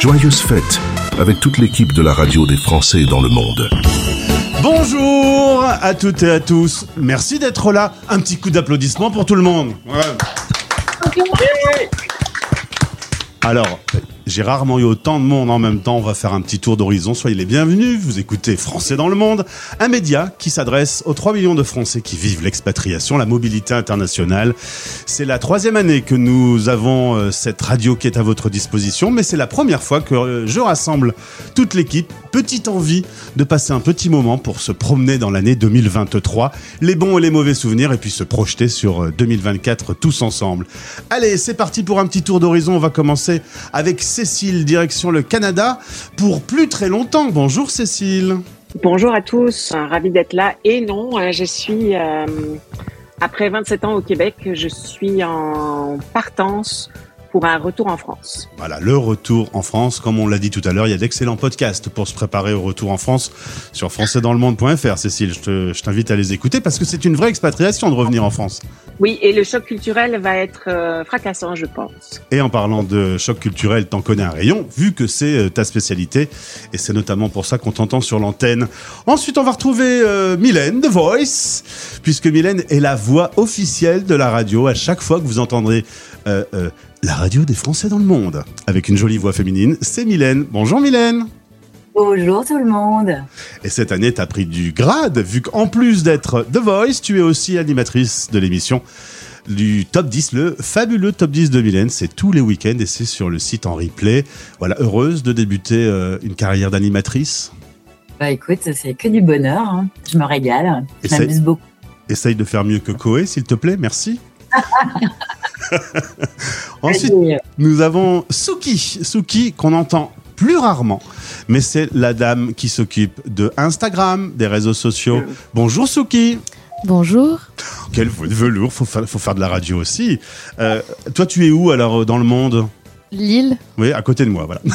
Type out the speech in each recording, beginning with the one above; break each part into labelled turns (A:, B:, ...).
A: Joyeuses fêtes avec toute l'équipe de la radio des Français dans le monde.
B: Bonjour à toutes et à tous. Merci d'être là. Un petit coup d'applaudissement pour tout le monde. Alors, j'ai rarement eu autant de monde en même temps. On va faire un petit tour d'horizon. Soyez les bienvenus. Vous écoutez Français dans le monde, un média qui s'adresse aux 3 millions de Français qui vivent l'expatriation, la mobilité internationale. C'est la troisième année que nous avons euh, cette radio qui est à votre disposition, mais c'est la première fois que euh, je rassemble toute l'équipe. Petite envie de passer un petit moment pour se promener dans l'année 2023, les bons et les mauvais souvenirs, et puis se projeter sur euh, 2024 tous ensemble. Allez, c'est parti pour un petit tour d'horizon. On va commencer avec Cécile, direction le Canada, pour plus très longtemps. Bonjour Cécile.
C: Bonjour à tous, euh, ravi d'être là. Et non, euh, je suis, euh, après 27 ans au Québec, je suis en partance pour un retour en France.
B: Voilà, le retour en France. Comme on l'a dit tout à l'heure, il y a d'excellents podcasts pour se préparer au retour en France sur françaisdanslemonde.fr. Cécile, je te- je t'invite à les écouter parce que c'est une vraie expatriation de revenir en France.
C: Oui, et le choc culturel va être euh, fracassant, je pense.
B: Et en parlant de choc culturel, t'en connais un rayon, vu que c'est euh, ta spécialité. Et c'est notamment pour ça qu'on t'entend sur l'antenne. Ensuite, on va retrouver euh, Mylène, The Voice, puisque Mylène est la voix officielle de la radio. À chaque fois que vous entendrez euh, euh, la radio des Français dans le monde, avec une jolie voix féminine, c'est Mylène. Bonjour Mylène.
D: Bonjour tout le monde.
B: Et cette année, t'as pris du grade, vu qu'en plus d'être The Voice, tu es aussi animatrice de l'émission du Top 10, le fabuleux Top 10 de Mylène. C'est tous les week-ends et c'est sur le site en replay. Voilà, heureuse de débuter euh, une carrière d'animatrice.
D: Bah écoute, c'est que du bonheur. hein. Je me régale. Je m'amuse beaucoup.
B: Essaye de faire mieux que Koé, s'il te plaît, merci. Ensuite, nous avons Suki, Suki qu'on entend plus rarement, mais c'est la dame qui s'occupe de Instagram, des réseaux sociaux. Bonjour Suki.
E: Bonjour.
B: Quel velours, faut faire, faut faire de la radio aussi. Euh, toi, tu es où alors dans le monde?
E: Lille.
B: Oui, à côté de moi, voilà,
E: Bah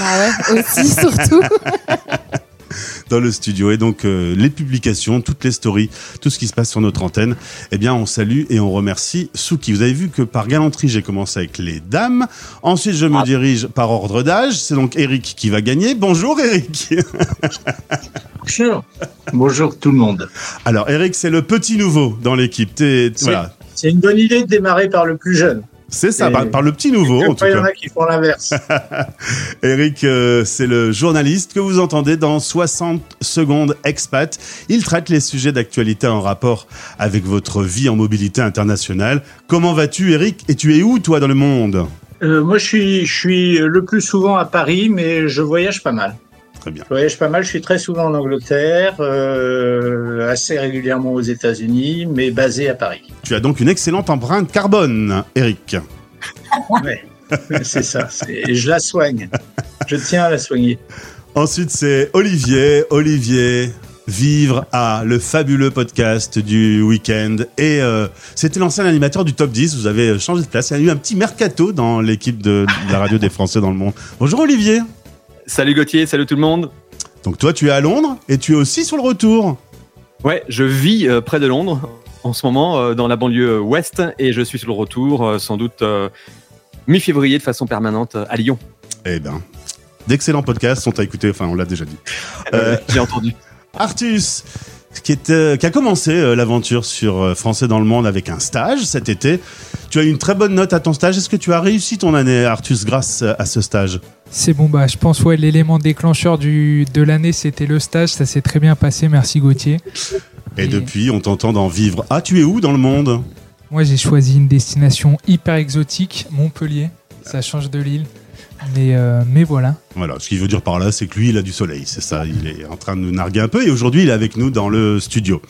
E: ouais, aussi, surtout.
B: dans le studio. Et donc, euh, les publications, toutes les stories, tout ce qui se passe sur notre antenne, eh bien, on salue et on remercie Suki. Vous avez vu que par galanterie, j'ai commencé avec les dames. Ensuite, je me dirige par ordre d'âge. C'est donc Eric qui va gagner. Bonjour Eric.
F: Bonjour. Bonjour tout le monde.
B: Alors, Eric, c'est le petit nouveau dans l'équipe. Voilà.
F: C'est une bonne idée de démarrer par le plus jeune.
B: C'est ça, par, par le petit nouveau, en tout
F: Après, il y
B: cas.
F: en a qui font l'inverse.
B: Eric, euh, c'est le journaliste que vous entendez dans 60 secondes expat. Il traite les sujets d'actualité en rapport avec votre vie en mobilité internationale. Comment vas-tu, Eric? Et tu es où, toi, dans le monde?
F: Euh, moi, je suis, je suis le plus souvent à Paris, mais je voyage pas mal.
B: Très bien.
F: Je voyage pas mal. Je suis très souvent en Angleterre, euh, assez régulièrement aux États-Unis, mais basé à Paris.
B: Tu as donc une excellente empreinte carbone, Eric.
F: Ouais, c'est ça. Je la soigne. Je tiens à la soigner.
B: Ensuite, c'est Olivier. Olivier, vivre à le fabuleux podcast du week-end. Et euh, c'était l'ancien animateur du Top 10. Vous avez changé de place. Il y a eu un petit mercato dans l'équipe de, de la radio des Français dans le monde. Bonjour, Olivier.
G: Salut Gauthier, salut tout le monde.
B: Donc toi, tu es à Londres et tu es aussi sur le retour.
G: Ouais, je vis euh, près de Londres en ce moment, euh, dans la banlieue ouest, et je suis sur le retour, euh, sans doute euh, mi-février, de façon permanente euh, à Lyon.
B: Eh ben, d'excellents podcasts sont à écouter. Enfin, on l'a déjà dit. Euh,
G: J'ai entendu.
B: Artus, qui, est, euh, qui a commencé euh, l'aventure sur euh, Français dans le monde avec un stage cet été. Tu as eu une très bonne note à ton stage. Est-ce que tu as réussi ton année, Artus, grâce euh, à ce stage?
H: C'est bon, bah, je pense, ouais, l'élément déclencheur du, de l'année, c'était le stage. Ça s'est très bien passé. Merci Gauthier.
B: Et
H: Et-
B: depuis, on t'entend d'en vivre. Ah, tu es où dans le monde?
H: Moi, j'ai choisi une destination hyper exotique, Montpellier. Ça change de l'île. Mais, euh, mais voilà.
B: Voilà, ce qu'il veut dire par là, c'est que lui, il a du soleil, c'est ça. Il est en train de nous narguer un peu et aujourd'hui, il est avec nous dans le studio.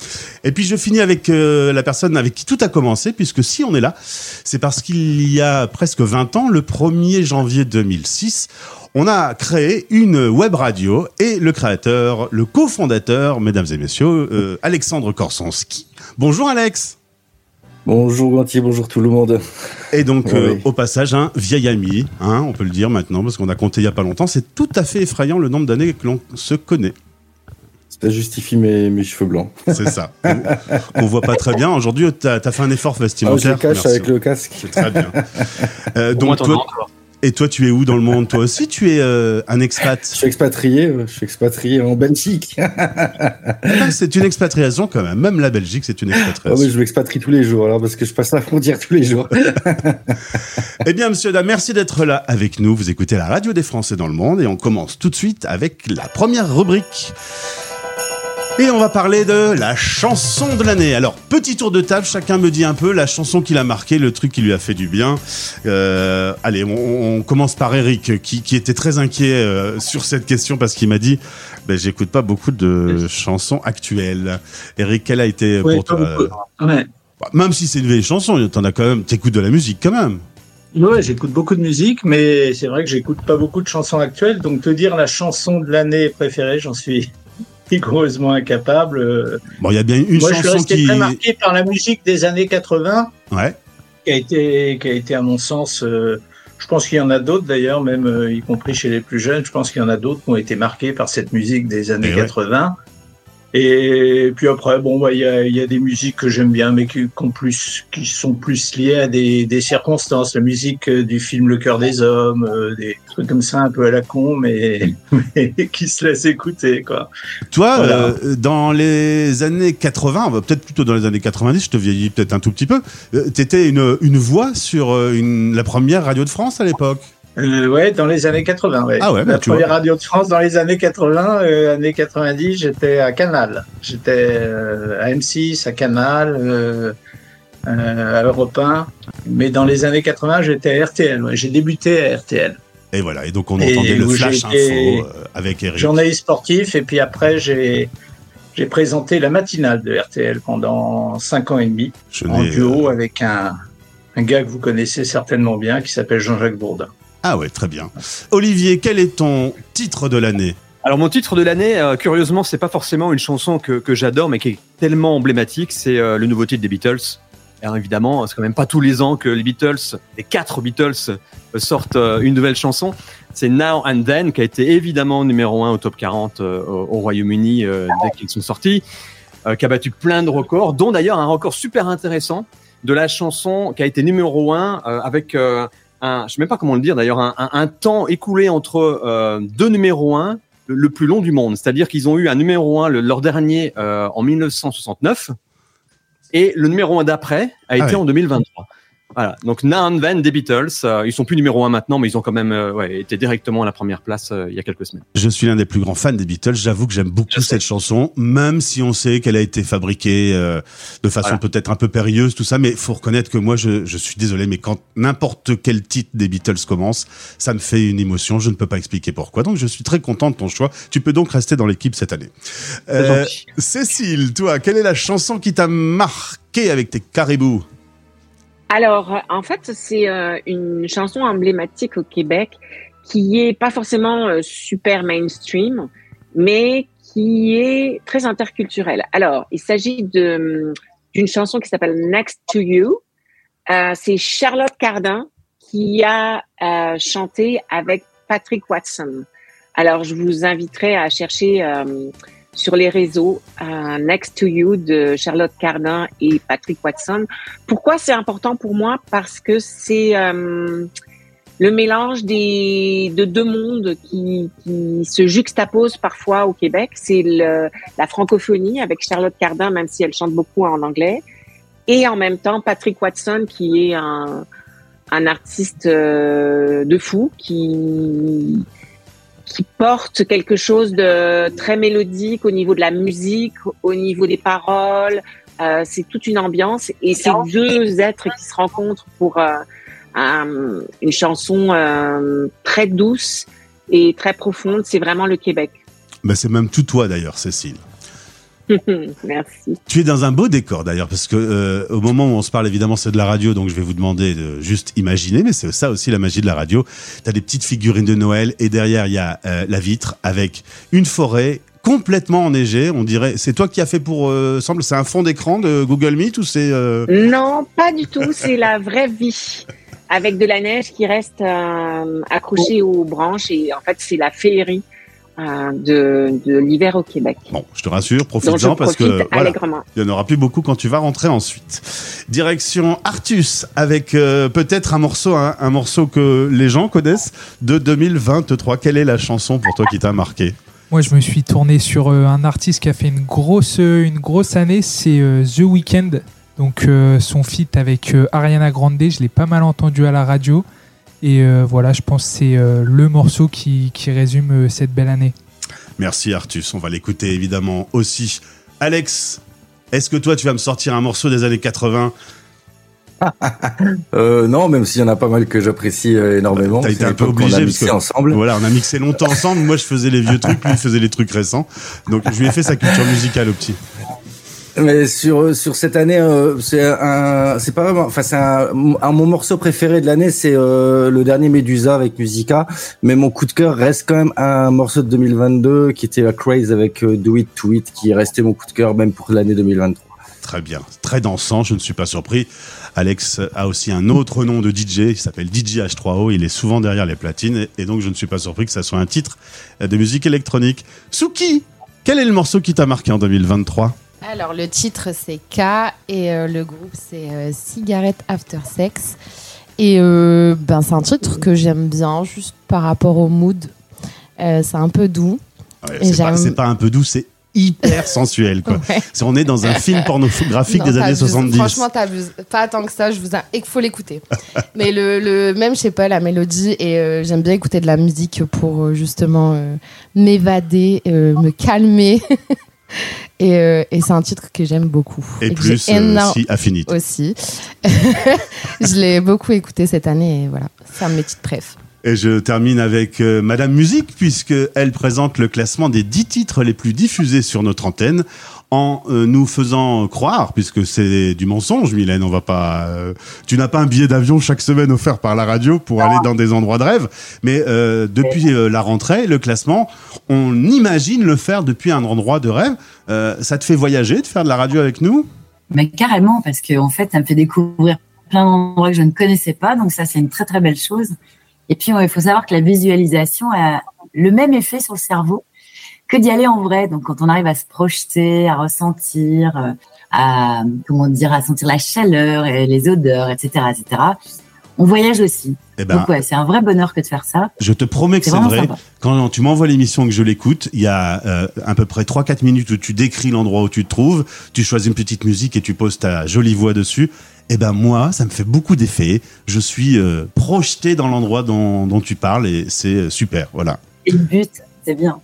B: Et puis, je finis avec euh, la personne avec qui tout a commencé, puisque si on est là, c'est parce qu'il y a presque 20 ans, le 1er janvier 2006, on a créé une web radio et le créateur, le cofondateur, mesdames et messieurs, euh, Alexandre Korsonski. Bonjour Alex
I: Bonjour Gantier, bonjour tout le monde.
B: Et donc, euh, au passage, un vieil ami, hein, on peut le dire maintenant, parce qu'on a compté il y a pas longtemps. C'est tout à fait effrayant le nombre d'années que l'on se connaît.
I: Ça justifie mes, mes cheveux blancs.
B: C'est ça. On, on voit pas très bien. Aujourd'hui, tu as, fait un effort
I: Ah, je
B: vestimentaire.
I: cache
B: Merci.
I: avec le casque.
B: C'est très bien. Euh, donc, toi. Et toi, tu es où dans le monde Toi aussi, tu es euh, un expat.
I: Je suis expatrié, euh, je suis expatrié en Belgique.
B: Ah, c'est une expatriation quand même. Même la Belgique, c'est une expatriation.
I: oui, je m'expatrie tous les jours, alors parce que je passe la frontière tous les jours.
B: Eh bien, monsieur merci d'être là avec nous. Vous écoutez la radio des Français dans le monde et on commence tout de suite avec la première rubrique. Et on va parler de la chanson de l'année. Alors, petit tour de table, chacun me dit un peu la chanson qui l'a marqué, le truc qui lui a fait du bien. Euh, allez, on, on commence par Eric, qui, qui était très inquiet euh, sur cette question parce qu'il m'a dit ben, j'écoute pas beaucoup de chansons actuelles. Eric, quelle a été
F: Ouais,
B: pour toi
F: beaucoup. Ouais.
B: bah, Même si c'est une vieille chanson, t'en as quand même, t'écoutes de la musique quand même.
F: Ouais, j'écoute beaucoup de musique, mais c'est vrai que j'écoute pas beaucoup de chansons actuelles. Donc, te dire la chanson de l'année préférée, j'en suis rigoureusement incapable. Euh,
B: Bon, il y a bien une
F: Moi, je suis
B: chanson
F: resté
B: qui.
F: très marqué par la musique des années 80,
B: Ouais.
F: qui a été, qui a été à mon sens, euh, je pense qu'il y en a d'autres d'ailleurs, même euh, y compris chez les plus jeunes, je pense qu'il y en a d'autres qui ont été marqués par cette musique des années
B: Eh ouais.
F: 80. Et puis après, bon, bah, il y, a, il y a des musiques que j'aime bien, mais qui, qui ont plus, qui sont plus liées à des, des circonstances. La musique euh, du film Le cœur des hommes, euh, des trucs comme ça, un peu à la con, mais, mais qui se laissent écouter, quoi.
B: Toi,
F: Voilà.
B: euh, dans les années 80, on va peut-être plutôt dans les années 90, je te vieillis peut-être un tout petit peu, euh, t'étais une, une voix sur une, la première radio de France à l'époque.
F: Euh, ouais, dans les années 80, ouais.
B: Ah ouais, bah,
F: La
B: tu
F: première
B: vois.
F: radio de France dans les années 80, euh, années 90, j'étais à Canal. J'étais euh, à M6, à Canal, euh, euh, à Europe 1. Mais dans les années 80, j'étais à RTL. ouais. J'ai débuté à RTL.
B: Et voilà, et donc on
F: Et
B: entendait le flash info avec Eric.
F: Journaliste sportif, et puis après, j'ai j'ai présenté la matinale de RTL pendant cinq ans et demi,
B: Je
F: en duo avec un, un gars que vous connaissez certainement bien, qui s'appelle Jean-Jacques Bourdin.
B: Ah ouais, très bien. Olivier, quel est ton titre de l'année
G: Alors mon titre de l'année, euh, curieusement, c'est pas forcément une chanson que, j'adore, mais qui est tellement emblématique, c'est euh, le nouveau titre des Beatles. Alors évidemment, c'est quand même pas tous les ans que les Beatles, les quatre Beatles, euh, sortent euh, une nouvelle chanson. C'est Now and Then, qui a été évidemment numéro un au top 40 euh, au au Royaume-Uni dès qu'ils sont sortis, qui a battu plein de records, dont d'ailleurs un record super intéressant de la chanson qui a été numéro un avec un, je sais même pas comment le dire d'ailleurs, un, un- un temps écoulé entre euh, deux numéros un le, le plus long du monde. C'est-à-dire qu'ils ont eu un numéro un, le- leur dernier, euh, en 1969, et le numéro un d'après a été
B: ouais.
G: en 2023. Voilà. Donc and Then des Beatles, euh, ils sont plus numéro un maintenant, mais ils ont quand même euh, ouais, été directement à la première place euh, il y a quelques semaines.
B: Je suis l'un des plus grands fans des Beatles. J'avoue que j'aime beaucoup cette chanson, même si on sait qu'elle a été fabriquée euh, de façon
G: Voilà.
B: peut-être un peu périlleuse, tout ça. Mais faut reconnaître que moi, je, je suis désolé, mais quand n'importe quel titre des Beatles commence, ça me fait une émotion. Je ne peux pas expliquer pourquoi. Donc, je suis très content de ton choix. Tu peux donc rester dans l'équipe cette année. Euh. Cécile, toi, quelle est la chanson qui t'a marqué avec tes caribous?
C: Alors, en fait, c'est euh, une chanson emblématique au Québec qui est pas forcément euh, super mainstream, mais qui est très interculturelle. Alors, il s'agit de d'une chanson qui s'appelle Next to You. Euh, c'est Charlotte Cardin qui a euh, chanté avec Patrick Watson. Alors, je vous inviterai à chercher euh, sur les réseaux euh, Next to You de Charlotte Cardin et Patrick Watson. Pourquoi c'est important pour moi? Parce que c'est euh, le mélange des, de deux mondes qui, se juxtaposent parfois au Québec. C'est la francophonie avec Charlotte Cardin, même si elle chante beaucoup en anglais, et en même temps Patrick Watson, qui est un, un artiste euh, de fou, qui qui porte quelque chose de très mélodique au niveau de la musique, au niveau des paroles. Euh, c'est toute une ambiance et c'est deux êtres qui se rencontrent pour euh, un- une chanson euh, très douce et très profonde. C'est vraiment le Québec.
B: ben, C'est même tout toi d'ailleurs, Cécile.
C: Merci.
B: Tu es dans un beau décor d'ailleurs, parce que euh, au moment où on se parle, évidemment, c'est de la radio, donc je vais vous demander de juste imaginer, mais c'est ça aussi la magie de la radio. Tu as des petites figurines de Noël, et derrière, il y a euh, la vitre avec une forêt complètement enneigée. On dirait, c'est toi qui as fait pour, euh, semble, c'est un fond d'écran de Google Meet ou c'est...
C: Non, pas du tout. C'est la vraie vie. Avec de la neige qui reste accrochée aux branches. Et en fait, c'est la féerie. Euh, de, de l'hiver au Québec.
B: Bon, je te rassure, profite-en parce que voilà, il n'y en aura plus beaucoup quand tu vas rentrer ensuite. Direction Artus avec euh, peut-être un morceau, hein, un morceau que les gens connaissent de 2023. Quelle est la chanson pour toi qui t'a marqué?
H: Moi, je me suis tourné sur euh, un artiste qui a fait une grosse, une grosse année, c'est euh, The Weeknd. Donc, euh, son feat avec euh, Ariana Grande, je l'ai pas mal entendu à la radio. Et euh, voilà, je pense que c'est euh, le morceau qui, qui résume euh, cette belle année.
B: Merci Artus, on va l'écouter évidemment aussi. Alex, est-ce que toi tu vas me sortir un morceau des années 80
I: Euh, non, même s'il y en a pas mal que j'apprécie énormément.
B: T'as été un peu obligé
I: a
B: parce
I: mixé
B: que
I: ensemble.
B: voilà, on a mixé longtemps ensemble. Moi je faisais les vieux trucs, lui il faisait les trucs récents. Donc je lui ai fait sa culture musicale au petit.
I: Mais sur sur cette année, euh, c'est un, c'est pas vraiment, enfin c'est un, mon morceau préféré de l'année, c'est euh, le dernier Medusa avec Musica. Mais mon coup de cœur reste quand même un morceau de 2022 qui était la Craze avec euh, Do It To It, qui est resté mon coup de cœur même pour l'année 2023.
B: Très bien, très dansant, je ne suis pas surpris. Alex a aussi un autre nom de DJ, il s'appelle DJ H3O, il est souvent derrière les platines, et- et donc je ne suis pas surpris que ça soit un titre de musique électronique. Suki, quel est le morceau qui t'a marqué en 2023
E: Alors, le titre, c'est K et euh, le groupe, c'est euh, Cigarette After Sex. Et euh, ben, c'est un titre que j'aime bien, juste par rapport au mood. Euh, c'est un peu doux.
B: Ouais, C'est pas, c'est pas un peu doux, c'est hyper sensuel. Quoi.
E: Ouais.
B: C'est- On est dans un film pornographique
E: Non,
B: des années
E: t'abuses.
B: 70.
E: Franchement, t'abuses. Pas tant que ça, je vous a... il faut l'écouter. Mais le, le, même, je sais pas, la mélodie, et euh, j'aime bien écouter de la musique pour justement euh, m'évader, euh, me calmer. et euh, et c'est un titre que j'aime beaucoup.
B: Et plus euh,
E: énorme-
B: si Affinity.
E: aussi. je l'ai beaucoup écouté cette année et voilà, c'est un de mes titres préf.
B: Et je termine avec euh, Madame Musique, puisque elle présente le classement des 10 titres les plus diffusés sur notre antenne, en euh, nous faisant croire, puisque c'est du mensonge, Mylène, on va pas. euh, tu n'as pas un billet d'avion chaque semaine offert par la radio pour aller dans des endroits de rêve, mais euh, depuis euh, la rentrée, le classement, on imagine le faire depuis un endroit de rêve. Euh, ça te fait voyager de faire de la radio avec nous?
D: Mais carrément, parce que en fait, ça me fait découvrir plein d'endroits que je ne connaissais pas, donc ça, c'est une très très belle chose. Et puis, il faut savoir que la visualisation a le même effet sur le cerveau que d'y aller en vrai. Donc, quand on arrive à se projeter, à ressentir, euh, à comment dire, à sentir la chaleur, et les odeurs, etc., etc., on voyage aussi.
B: Eh ben,
D: Donc, ouais, c'est un vrai bonheur que de faire ça.
B: Je te promets que
D: C'est
B: vrai.
D: sympa.
B: Quand tu m'envoies l'émission que je l'écoute, il y a euh, à peu près 3-4 minutes où tu décris l'endroit où tu te trouves, tu choisis une petite musique et tu poses ta jolie voix dessus. Eh ben moi, ça me fait beaucoup d'effet. Je suis euh, projeté dans l'endroit dont, dont tu parles et c'est euh, super. Voilà.
D: Et le but, c'est bien.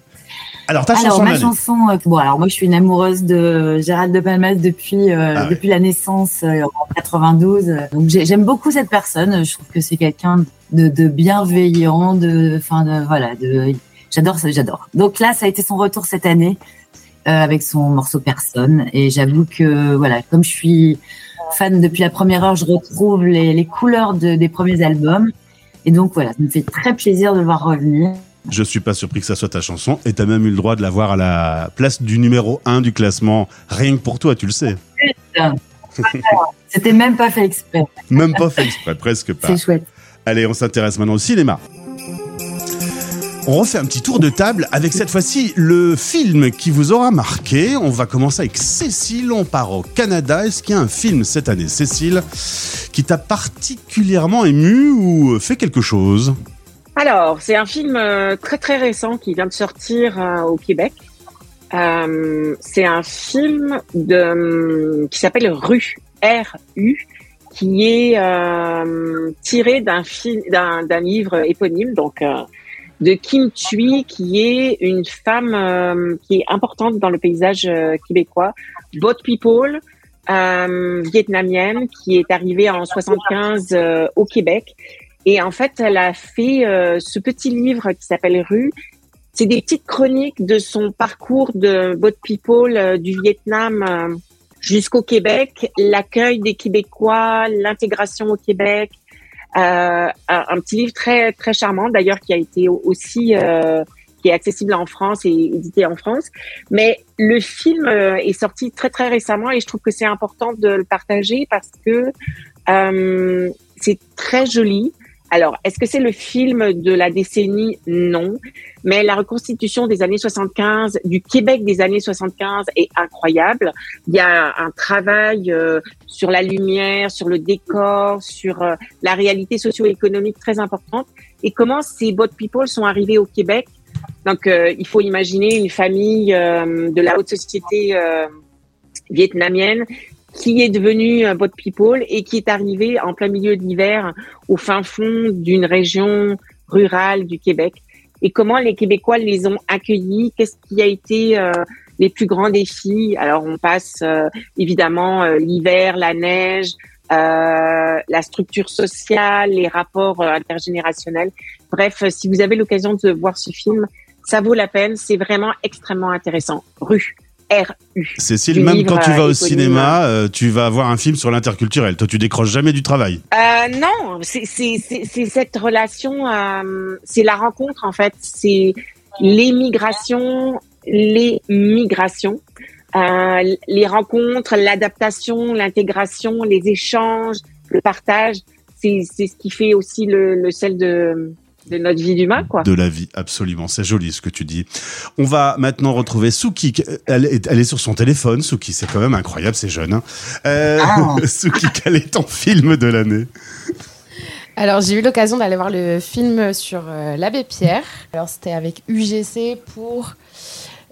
B: Alors ta
D: alors
B: chanson
D: ma chanson, euh, bon alors moi je suis une amoureuse de Gérald de Palmas depuis euh,
B: Ah
D: depuis la naissance euh, en 92. euh, Donc j'ai- j'aime beaucoup cette personne. Je trouve que c'est quelqu'un de, de bienveillant, de enfin de voilà de j'adore ça, j'adore. Donc là ça a été son retour cette année euh, avec son morceau Personne et j'avoue que voilà comme je suis fan depuis la première heure, je retrouve les, les couleurs de- des premiers albums et donc voilà ça me fait très plaisir de le voir revenir.
B: Je suis pas surpris que ça soit ta chanson et t'as même eu le droit de la voir à la place du numéro 1 du classement. Rien que pour toi, tu le sais.
D: C'était même pas fait exprès.
B: Même pas fait exprès, presque pas.
D: C'est chouette.
B: Allez, on s'intéresse maintenant au cinéma. On refait un petit tour de table avec cette fois-ci le film qui vous aura marqué. On va commencer avec Cécile, on part au Canada. Est-ce qu'il y a un film cette année, Cécile, qui t'a particulièrement ému ou fait quelque chose?
C: Alors, c'est un film euh, très très récent qui vient de sortir euh, au Québec. Euh, c'est un film de, qui s'appelle Rue, R-U, qui est euh, tiré d'un film, d'un, livre éponyme, donc euh, de Kim Thuy, qui est une femme euh, qui est importante dans le paysage euh, québécois, Boat People, euh, vietnamienne, qui est arrivée en 75 euh, au Québec. Et en fait, elle a fait euh, ce petit livre qui s'appelle Rue. C'est des petites chroniques de son parcours de Boat People euh, du Vietnam euh, jusqu'au Québec, l'accueil des Québécois, l'intégration au Québec. Euh, un, petit livre très très charmant d'ailleurs qui a été aussi euh, qui est accessible en France et édité en France. Mais le film euh, est sorti très très récemment et je trouve que c'est important de le partager parce que euh, c'est très joli Alors, est-ce que c'est le film de la décennie? Non. Mais la reconstitution des années 75, du Québec des années 75 est incroyable. Il y a un travail euh, sur la lumière, sur le décor, sur euh, la réalité socio-économique très importante. Et comment ces boat people sont arrivés au Québec? Donc, euh, il faut imaginer une famille de la haute société vietnamienne qui est devenu un boat people et qui est arrivé en plein milieu de l'hiver au fin fond d'une région rurale du Québec. Et comment les Québécois les ont accueillis? Qu'est-ce qui a été euh, les plus grands défis? Alors on passe euh, évidemment euh, l'hiver, la neige, la structure sociale, les rapports intergénérationnels. Bref, si vous avez l'occasion de voir ce film, ça vaut la peine. C'est vraiment extrêmement intéressant. Rue.
B: Cécile, même quand tu vas au cinéma, euh, tu vas voir un film sur l'interculturel. Toi, tu décroches jamais du travail.
C: Euh, non, c'est cette relation, euh, c'est la rencontre en fait. C'est l'émigration, les migrations, les rencontres, l'adaptation, l'intégration, les échanges, le partage. C'est ce qui fait aussi le sel de de notre vie d'humain, quoi.
B: De la vie, absolument. C'est joli ce que tu dis. On va maintenant retrouver Souki. Elle est, elle est sur son téléphone, Souki. C'est quand même incroyable, c'est jeune. Hein. Euh, ah. Souki, quel est ton film de l'année?
E: Alors j'ai eu l'occasion d'aller voir le film sur euh, l'abbé Pierre. Alors c'était avec UGC pour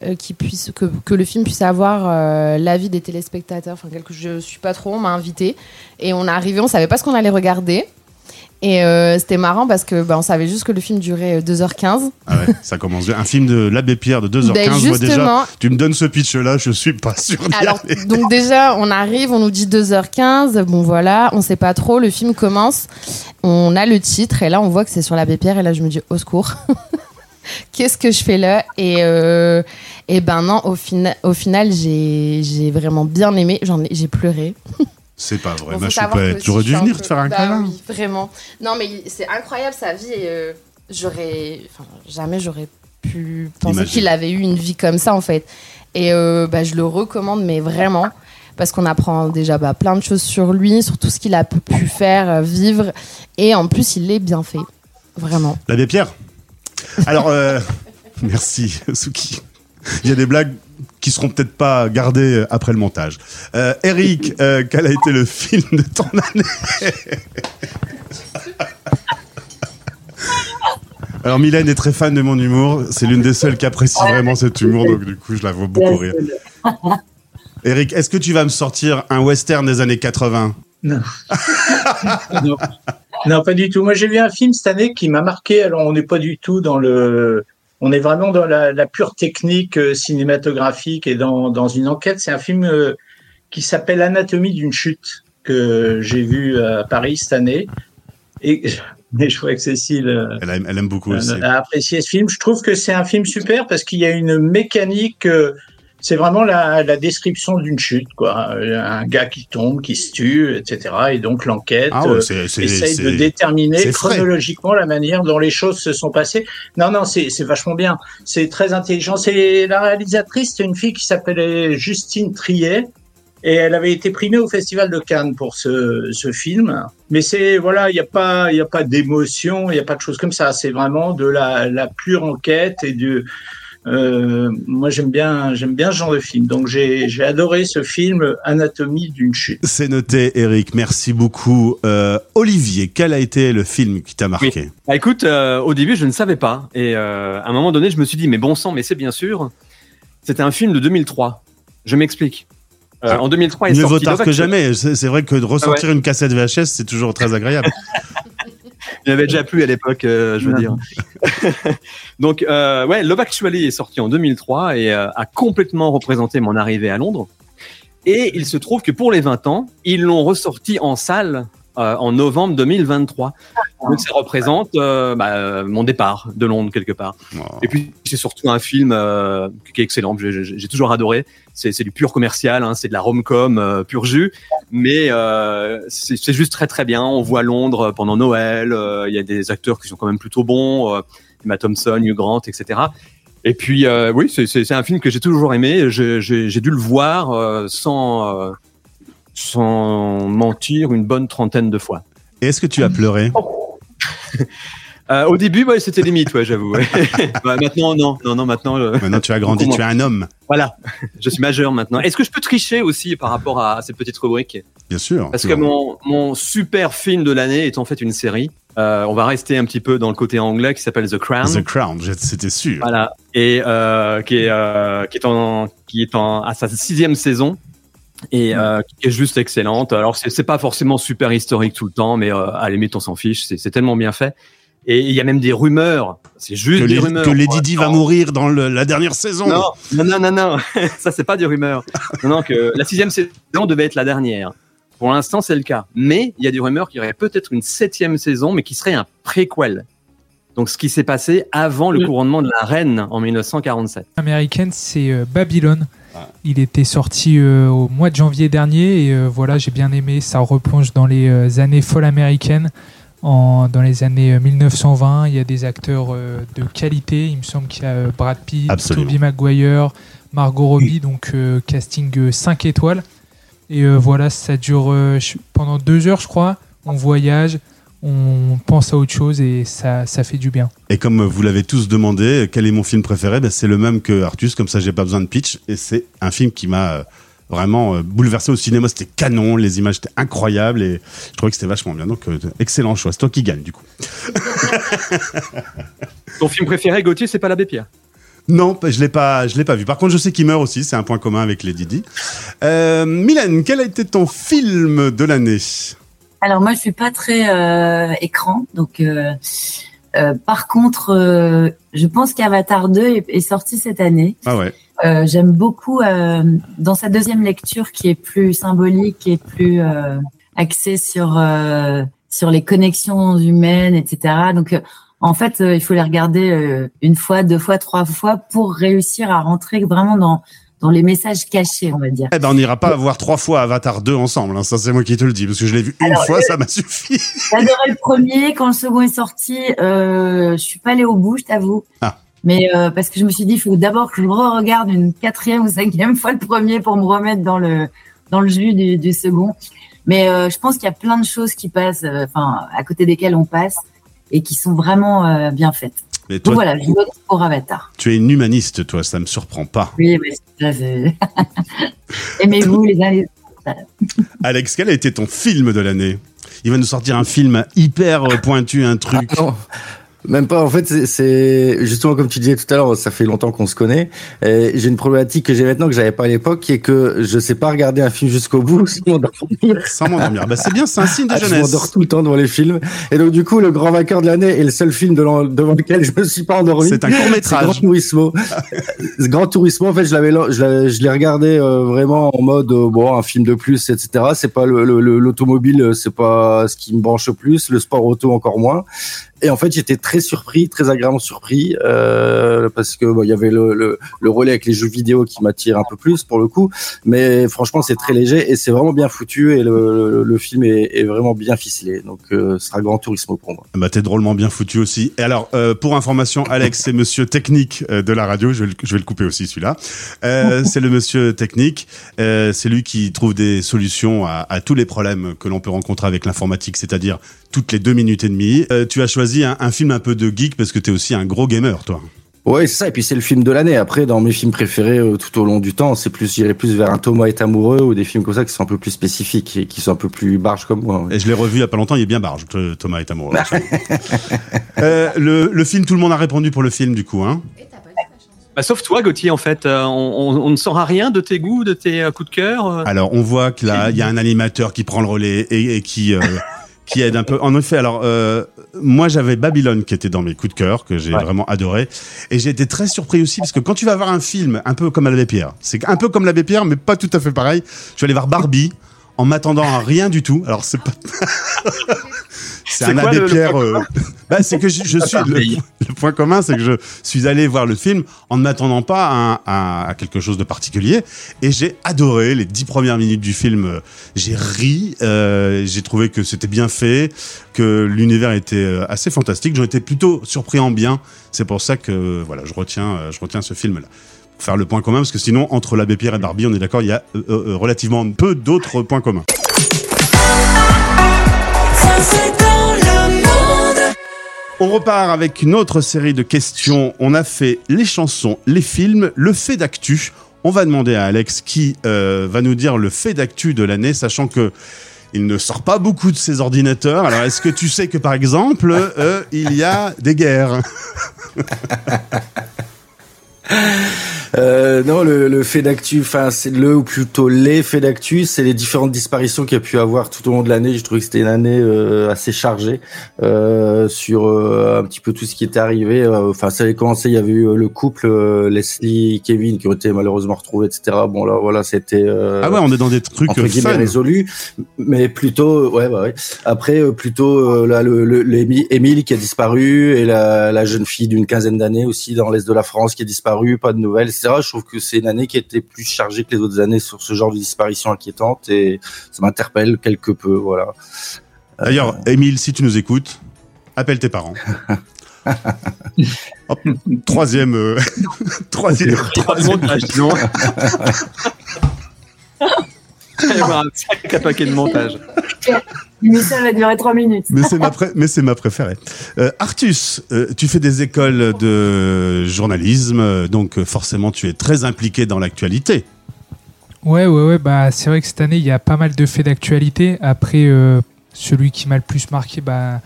E: euh, puisse, que, que, le film puisse avoir euh, l'avis des téléspectateurs. Enfin quelque je suis pas trop, on m'a invité et on est arrivé, on savait pas ce qu'on allait regarder. Et euh, c'était marrant parce que bah, on savait juste que le film durait 2h15.
B: Euh, ah ouais, ça commence bien. Un film de l'abbé Pierre de 2h15, ben moi déjà, tu me donnes ce pitch-là, je suis pas sûr
E: Alors, donc déjà, on arrive, on nous dit 2h15, bon voilà, on sait pas trop, le film commence, on a le titre, et là on voit que c'est sur l'abbé Pierre, et là je me dis, au secours, qu'est-ce que je fais là? Et, euh, et ben non, au, fina au final, j'ai vraiment bien aimé, j'ai pleuré.
B: C'est pas vrai, ma choupette. J'aurais dû venir te faire un bah câlin. Oui,
E: vraiment. Non, mais c'est incroyable sa vie. Et, euh, j'aurais, enfin, jamais j'aurais pu penser qu'il avait eu une vie comme ça en fait. Et euh, bah, je le recommande, mais vraiment, parce qu'on apprend déjà bah, plein de choses sur lui, sur tout ce qu'il a pu faire, euh, vivre, et en plus il est bien fait, vraiment.
B: L'abbé Pierre. Alors, merci Suki. Il y a des blagues qui seront peut-être pas gardés euh, après le montage. Euh, Eric, euh, quel a été le film de ton année Alors Mylène est très fan de mon humour. C'est l'une des seules qui apprécie vraiment cet humour, donc du coup je la vois beaucoup rire. Eric, est-ce que tu vas me sortir un western des années 80
F: non. non. non. pas du tout. Moi j'ai vu un film cette année qui m'a marqué. Alors on n'est pas du tout dans le on est vraiment dans la, pure technique euh, cinématographique et dans, dans une enquête. C'est un film euh, qui s'appelle Anatomie d'une chute que j'ai vu à Paris cette année. Et mais je crois que Cécile
B: euh, elle aime, elle aime beaucoup aussi.
F: a apprécié ce film. Je trouve que c'est un film super parce qu'il y a une mécanique c'est vraiment la, la description d'une chute, quoi. Un gars qui tombe, qui se tue, etc. Et donc l'enquête ah euh, essaye de déterminer chronologiquement la manière dont les choses se sont passées. Non, non, c'est vachement bien. C'est très intelligent. C'est la réalisatrice, c'est une fille qui s'appelait Justine Triet. Et elle avait été primée au Festival de Cannes pour ce, ce film. Mais c'est, voilà, il n'y a pas, il a pas d'émotion, il n'y a pas de choses comme ça. C'est vraiment de la, la pure enquête et du, euh, moi, j'aime bien, j'aime bien ce genre de film. Donc, j'ai, j'ai adoré ce film Anatomie d'une chute.
B: C'est noté, Eric. Merci beaucoup. Euh, Olivier, quel a été le film qui t'a marqué?
G: Bah, Écoute, euh, au début, je ne savais pas. Et à un moment donné, je me suis dit, mais bon sang, mais c'est bien sûr. C'était un film de 2003. Je m'explique. en 2003, il
B: Mieux vaut tard que jamais. C'est vrai que de ressortir une cassette VHS, c'est toujours très agréable.
G: Il avait déjà plus à l'époque, euh, je veux dire. Donc, euh, ouais, Love Actually est sorti en 2003 et euh, a complètement représenté mon arrivée à Londres. Et il se trouve que pour les 20 ans, ils l'ont ressorti en salle euh, en novembre 2023. Donc ça représente euh, bah, mon départ de Londres quelque part. Et puis c'est surtout un film euh, qui est excellent. J'ai toujours adoré. C'est du pur commercial, hein, c'est de la rom-com pur jus, mais c'est juste très très bien. On voit Londres pendant Noël. Il y a des acteurs qui sont quand même plutôt bons. Emma Thompson, Hugh Grant, etc. Et puis oui, c'est un film que j'ai toujours aimé. J'ai dû le voir sans sans mentir, une bonne trentaine de fois.
B: est-ce que tu as pleuré
G: Euh, au début, ouais, c'était limite, ouais, j'avoue. ouais. Ouais, maintenant, non, non, non, maintenant. euh,
B: Maintenant, tu as grandi, tu es un homme,
G: Voilà, je suis majeur maintenant. Est-ce que je peux tricher aussi par rapport à cette petite rubrique?
B: Bien sûr.
G: Parce que mon, mon super film de l'année est en fait une série. Euh, on va rester un petit peu dans le côté anglais qui s'appelle The Crown.
B: The Crown, c'était sûr.
G: Voilà. Et euh, qui, est, euh, qui est en qui est en à sa sixième saison et euh, qui est juste excellente. Alors c'est c'est pas forcément super historique tout le temps, mais euh, à la limite on s'en fiche. C'est c'est tellement bien fait. Et il y a même des rumeurs. C'est juste
B: Que,
G: des
B: les-
G: rumeurs.
B: que Lady Di va mourir dans le- la dernière saison.
G: Non, non, non, non, non. ça c'est pas des rumeurs. Non, non, que la sixième saison devait être la dernière. Pour l'instant, c'est le cas. Mais il y a des rumeurs qu'il y aurait peut-être une septième saison, mais qui serait un préquel. Donc, ce qui s'est passé avant le couronnement de la reine en 1947.
H: américaine, c'est euh, Babylone. Il était sorti euh, au mois de janvier dernier et euh, voilà, j'ai bien aimé. Ça replonge dans les euh, années folles américaines, en, dans les années euh, 1920. Il y a des acteurs de qualité. Il me semble qu'il y a Brad Pitt,
B: Absolument.
H: Tobey Maguire, Margot Robbie, donc casting 5 étoiles. Et voilà, ça dure pendant deux heures, je crois. On voyage, on pense à autre chose et ça, ça fait du bien.
B: Et comme vous l'avez tous demandé, quel est mon film préféré? Ben, C'est le même que Artus, comme ça j'ai pas besoin de pitch. Et c'est un film qui m'a euh, vraiment euh, bouleversé au cinéma. C'était canon, les images étaient incroyables et je trouvais que c'était vachement bien. Donc euh, excellent choix. C'est toi qui gagne du coup.
G: Ton film préféré, Gauthier, c'est pas l'abbé Pierre?
B: Non, je l'ai pas, je l'ai pas vu. Par contre, je sais qu'il meurt aussi. C'est un point commun avec les Didi. Euh, Mylène, quel a été ton film de l'année?
D: Alors moi, je suis pas très euh, écran, donc euh, euh, par contre, euh, je pense qu'Avatar 2 est, est sorti cette année.
B: Ah ouais.
D: Euh, J'aime beaucoup euh, dans sa deuxième lecture qui est plus symbolique, est plus euh, axée sur euh, sur les connexions humaines, etc. Donc euh, en fait, euh, il faut les regarder euh, une fois, deux fois, trois fois pour réussir à rentrer vraiment dans dans les messages cachés, on va dire.
B: Eh ben, on n'ira pas voir trois fois Avatar 2 ensemble. hein. Ça, c'est moi qui te le dis parce que je l'ai vu une
D: Alors,
B: fois, ça m'a suffi.
D: Adoré le premier. Quand le second est sorti, euh, je suis pas allée au bout, je t'avoue.
B: Ah.
D: Mais euh, parce que je me suis dit, il faut d'abord que je re-regarde une quatrième ou cinquième fois le premier pour me remettre dans le dans le jus du, du second. Mais euh, je pense qu'il y a plein de choses qui passent, euh, enfin à côté desquelles on passe et qui sont vraiment euh, bien faites.
B: Mais
D: Donc
B: toi,
D: voilà, je vote pour Avatar.
B: tu es une humaniste, toi. Ça me surprend pas.
D: Oui, mais ça, c'est- aimez-vous les uns les autres.
B: Alex, quel a été ton film de l'année? Il va nous sortir un film hyper euh, pointu, un truc.
I: Ah, non. Même pas. En fait, c'est- justement comme tu disais tout à l'heure, ça fait longtemps qu'on se connaît. Et J'ai une problématique que j'ai maintenant que j'avais pas à l'époque, qui est que je sais pas regarder un film jusqu'au bout sans m'endormir.
B: Sans m'endormir. Bah, c'est bien, c'est un signe de
I: Ah, je
B: jeunesse.
I: m'endors tout le temps devant les films. Et donc du coup, le grand vainqueur de l'année est le seul film de devant lequel je me suis pas endormi.
B: C'est un
I: C'est Grand
B: court-métrage.
I: Turismo. Grand Turismo, en fait, je l'avais, je l'ai, je regardé euh, vraiment en mode euh, bon, un film de plus, etc. C'est pas le, le- le- l'automobile, euh, c'est pas ce qui me branche le plus, le sport auto encore moins. Et en fait, j'étais très surpris, très agréablement surpris, euh, parce que il y avait le, le, relais avec les jeux vidéo qui m'attire un peu plus pour le coup. Mais franchement, c'est très léger et c'est vraiment bien foutu et le, le, film est, vraiment bien ficelé. Donc, euh, ce sera Grand Turismo pour moi.
B: Bah, t'es drôlement bien foutu aussi. Et alors, euh, pour information, Alex, c'est monsieur technique euh, de la radio. Je vais, le, couper aussi, celui-là. C'est le monsieur technique. C'est lui qui trouve des solutions à, à tous les problèmes que l'on peut rencontrer avec l'informatique, c'est-à-dire toutes les deux minutes et demie. Tu as choisi un, un film un peu de geek parce que t'es aussi un gros gamer, toi.
I: Ouais, c'est ça. Et puis c'est le film de l'année. Après, dans mes films préférés euh, tout au long du temps, c'est plus, j'irais plus vers un Thomas est amoureux ou des films comme ça qui sont un peu plus spécifiques et qui sont un peu plus barges comme moi. ouais.
B: Et je l'ai revu il y a pas longtemps, il est bien barge. T- Thomas est amoureux. euh, le, le film, tout le monde a répondu pour le film, du coup. Hein
G: Bah, sauf toi, Gauthier, en fait. Euh, on, on- on ne saura rien de tes goûts, de tes euh, coups de cœur. euh.
B: Alors, on voit que là, il y a un animateur qui prend le relais et, et qui, euh, qui aide un peu. En effet, alors, euh, moi, j'avais Babylone qui était dans mes coups de cœur, que j'ai
G: Ouais.
B: vraiment adoré. Et j'ai été très surpris aussi, parce que quand tu vas voir un film un peu comme l'abbé Pierre, c'est un peu comme l'abbé Pierre, mais pas tout à fait pareil. Je suis allé voir Barbie en m'attendant à rien du tout. Alors, c'est pas. c'est un
G: quoi
B: abbé
G: le- le
B: Pierre.
G: point
B: euh, Bah, c'est que je, je suis. Le, le point commun, c'est que je suis allé voir le film en ne m'attendant pas à, à- à quelque chose de particulier. Et j'ai adoré les dix premières minutes du film. J'ai ri. euh, j'ai trouvé que c'était bien fait, que l'univers était euh, assez fantastique. J'en étais plutôt surpris en bien. C'est pour ça que voilà, je retiens, je retiens ce film-là. Pour faire le point commun, parce que sinon, entre l'abbé Pierre et Barbie, on est d'accord, il y a euh, euh, relativement peu d'autres points communs. On repart avec une autre série de questions. On a fait les chansons, les films, le fait d'actu. On va demander à Alex qui euh, va nous dire le fait d'actu de l'année, sachant que il ne sort pas beaucoup de ses ordinateurs. Alors, est-ce que tu sais que, par exemple, euh, il y a des guerres?
I: Euh, non, le, le fait d'actu, enfin c'est le ou plutôt les faits d'actu, c'est les différentes disparitions qu'il y a pu avoir tout au long de l'année. Je trouvais que c'était une année euh, assez chargée euh, sur euh, un petit peu tout ce qui était arrivé. Euh, Enfin, ça avait commencé, il y avait eu le couple Leslie, Kevin qui ont été malheureusement retrouvés, etc. Bon là, voilà, c'était
B: ah ouais, on est dans des trucs
I: entre guillemets
B: fun.
I: résolus, mais plutôt ouais, bah, ouais. Après, plutôt là, le, le, le Émile qui a disparu et la, la jeune fille d'une quinzaine d'années aussi dans l'est de la France qui a disparu, pas de nouvelles je trouve que c'est une année qui était plus chargée que les autres années sur ce genre de disparition inquiétante et ça m'interpelle quelque peu. Voilà.
B: D'ailleurs, Émile, si tu nous écoutes, appelle tes parents. Hop, troisième, euh, troisième, troisième
G: question. Il y aura un sacré paquet de montage.
D: L'émission va durer trois minutes.
B: Mais c'est ma, pré- mais c'est ma préférée. Euh, Artus, euh, tu fais des écoles de journalisme, donc euh, forcément tu es très impliqué dans l'actualité.
H: Ouais, ouais, ouais. Bah, c'est vrai que cette année, il y a pas mal de faits d'actualité. Après, euh, celui qui m'a le plus marqué, bah,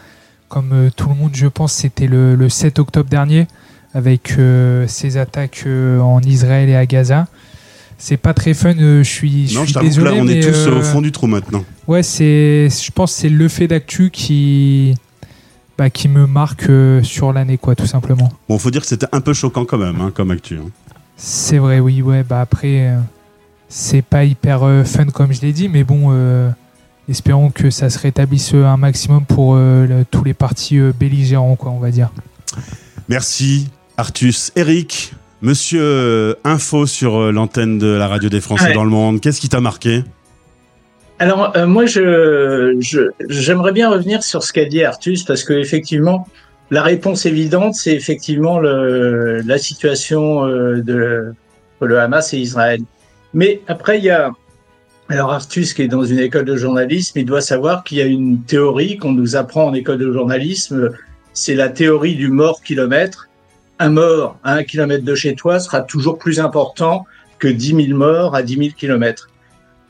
H: comme euh, tout le monde, je pense, c'était le, le 7 octobre dernier, avec euh, ces attaques euh, en Israël et à Gaza. C'est pas très fun, euh, je suis, je
B: non,
H: suis
B: je t'avoue que
H: désolé.
B: là on est tous
H: euh,
B: au fond du trou maintenant.
H: Ouais, c'est, je pense que c'est le fait d'actu qui, bah, qui me marque euh, sur l'année, quoi, tout simplement.
B: Bon, faut dire que c'était un peu choquant quand même, hein, comme actu. hein.
H: C'est vrai, oui, ouais. Bah après, euh, c'est pas hyper euh, fun comme je l'ai dit, mais bon, euh, espérons que ça se rétablisse un maximum pour euh, le- tous les partis euh, belligérants, quoi, on va dire.
B: Merci, Artus. Eric, monsieur euh, info sur euh, l'antenne de la radio des Français
F: Ouais.
B: dans le monde. Qu'est-ce qui t'a marqué?
F: Alors euh, moi, je j'aimerais bien revenir sur ce qu'a dit Artus parce que effectivement, la réponse évidente, c'est effectivement le, la situation euh, de entre le Hamas et Israël. Mais après, il y a alors Artus qui est dans une école de journalisme, il doit savoir qu'il y a une théorie qu'on nous apprend en école de journalisme. C'est la théorie du mort kilomètre. Un mort à un kilomètre de chez toi sera toujours plus important que 10 000 morts à 10 000 kilomètres.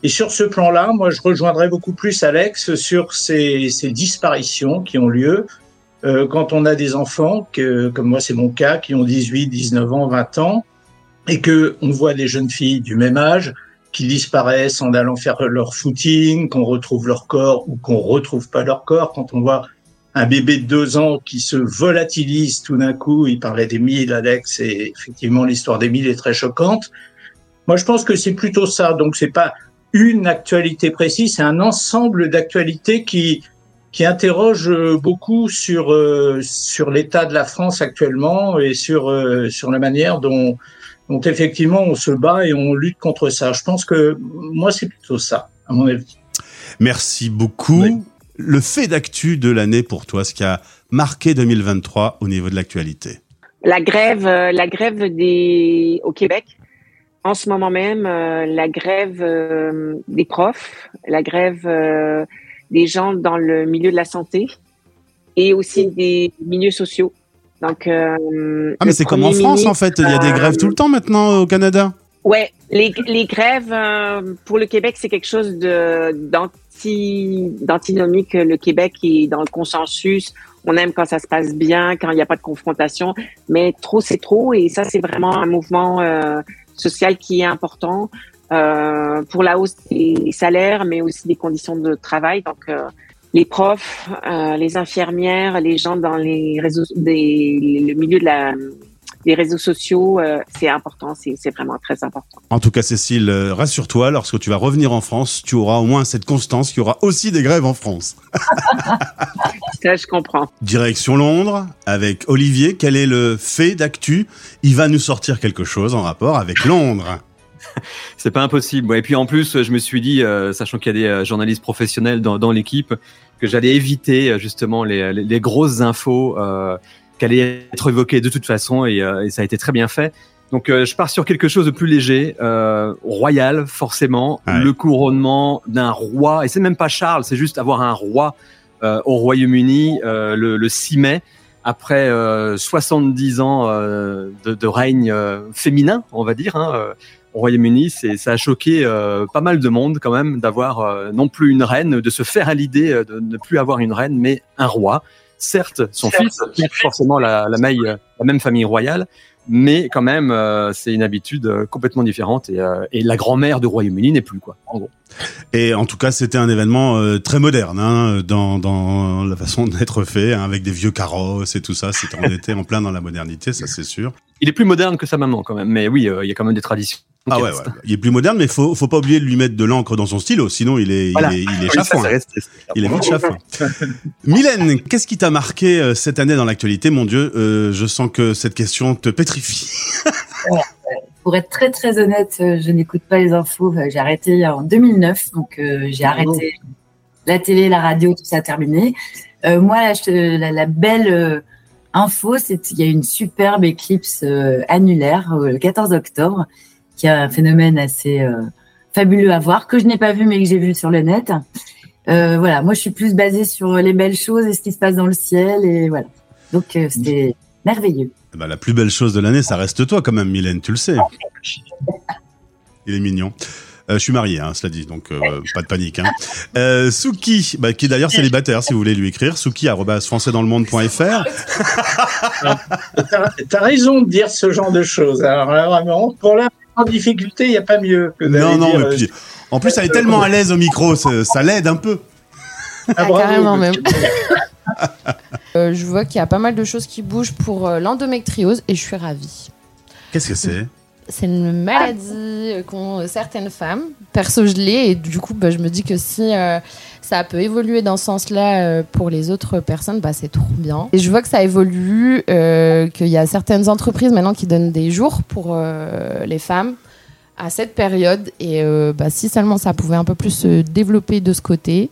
F: Et sur ce plan-là, moi, je rejoindrais beaucoup plus Alex sur ces, ces disparitions qui ont lieu euh, quand on a des enfants, que, comme moi, c'est mon cas, qui ont 18, 19 ans, 20 ans, et que on voit des jeunes filles du même âge qui disparaissent en allant faire leur footing, qu'on retrouve leur corps ou qu'on retrouve pas leur corps. Quand on voit un bébé de deux ans qui se volatilise tout d'un coup, il parlait d'Émile, Alex, et effectivement, l'histoire d'Émile est très choquante. Moi, je pense que c'est plutôt ça. Donc, c'est pas une actualité précise, c'est un ensemble d'actualités qui qui interroge euh, beaucoup sur euh, sur l'état de la France actuellement et sur euh, sur la manière dont dont effectivement on se bat et on lutte contre ça. Je pense que moi c'est plutôt ça à mon avis.
B: Merci beaucoup.
F: Oui.
B: Le fait d'actu de l'année pour toi, ce qui a marqué 2023 au niveau de l'actualité?
C: La grève, euh, la grève des au Québec. En ce moment même, euh, la grève euh, des profs, la grève des gens dans le milieu de la santé et aussi des milieux sociaux. Donc,
B: Ah, mais c'est comme en France en fait. Il y a des grèves tout le temps maintenant au Canada.
C: Ouais, les, les grèves pour le Québec, c'est quelque chose de d'anti d'antinomique. Le Québec est dans le consensus. On aime quand ça se passe bien, quand il n'y a pas de confrontation. Mais trop, c'est trop. Et ça, c'est vraiment un mouvement euh, social qui est important euh, pour la hausse des salaires, mais aussi des conditions de travail. Donc, euh, les profs, euh, les infirmières, les gens dans les réseaux, des, le milieu de la les réseaux sociaux, euh, c'est important, c'est vraiment très important.
B: En tout cas, Cécile, euh, rassure-toi, lorsque tu vas revenir en France, tu auras au moins cette constance qu'il y aura aussi des grèves en France.
C: Ça, je comprends.
B: Direction Londres, avec Olivier, quel est le fait d'actu? Il va nous sortir quelque chose en rapport avec Londres.
G: C'est pas impossible. Ouais, Et puis en plus, je me suis dit, euh, sachant qu'il y a des journalistes professionnels dans, dans l'équipe, que j'allais éviter justement les, les, les grosses infos euh, qui allaient être évoquées de toute façon, et, euh, et ça a été très bien fait. Donc euh, je pars sur quelque chose de plus léger, euh, royal forcément,
B: Ouais.
G: le couronnement d'un roi, et c'est même pas Charles, c'est juste avoir un roi euh, au Royaume-Uni euh, le, le 6 mai après euh, 70 ans euh, de, de, règne euh, féminin, on va dire, hein, euh, au Royaume-Uni, c'est ça a choqué euh, pas mal de monde quand même d'avoir non plus une reine, de se faire à l'idée de ne plus avoir une reine, mais un roi. Certes, son Certes. fils, forcément la, la, maille, la même famille royale, mais quand même, euh, c'est une habitude euh, complètement différente et, euh, et la grand-mère du Royaume-Uni n'est plus quoi, en gros.
B: Et en tout cas, c'était un événement euh, très moderne hein, dans, dans la façon d'être fait, hein, avec des vieux carrosses et tout ça. C'était, on était en plein dans la modernité, ça c'est sûr.
G: Il est plus moderne que sa maman quand même, mais oui, il y a quand même des traditions.
B: Ah ouais, ouais, il est plus moderne, mais faut faut pas oublier de lui mettre de l'encre dans son stylo, sinon il est voilà. il est il est chafouin. il est vite chafouin. Mylène, qu'est-ce qui t'a marqué euh, cette année dans l'actualité? Mon Dieu, euh, je sens que cette question te pétrifie.
D: Pour être très très honnête, euh, je n'écoute pas les infos. J'ai arrêté en 2009, donc euh, j'ai arrêté la télé, la radio, tout ça terminé. Euh, moi, la, la, la belle info, c'est qu'il y a une superbe éclipse annulaire le 14 octobre qui a un phénomène assez euh, fabuleux à voir, que je n'ai pas vu mais que j'ai vu sur le net. Euh, voilà, moi je suis plus basée sur les belles choses et ce qui se passe dans le ciel et voilà. Donc euh, c'était merveilleux.
B: Bah, la plus belle chose de l'année, ça reste toi quand même, Mylène, tu le sais. Il est mignon. Euh, je suis marié, hein, cela dit, donc euh, pas de panique. Hein. Euh, Souki, bah, qui est d'ailleurs célibataire, si vous voulez lui écrire, Souki françaisdanslemonde.fr.
F: T'as as raison de dire ce genre de choses. Alors là, vraiment, pour la en difficulté, il n'y a pas mieux que
B: Non, non, mais puis, en plus, elle est tellement à l'aise au micro, ça, ça l'aide un peu.
E: Ah, bravo, carrément même. euh, je vois qu'il y a pas mal de choses qui bougent pour l'endométriose et je suis ravie.
B: Qu'est-ce que c'est?
E: C'est une maladie qu'ont certaines femmes. Perso, je l'ai et du coup, bah, je me dis que si euh, ça peut évoluer dans ce sens-là euh, pour les autres personnes, bah, c'est trop bien. Et je vois que ça évolue, euh, qu'il y a certaines entreprises maintenant qui donnent des jours pour les femmes à cette période. Et bah, si seulement ça pouvait un peu plus se développer de ce côté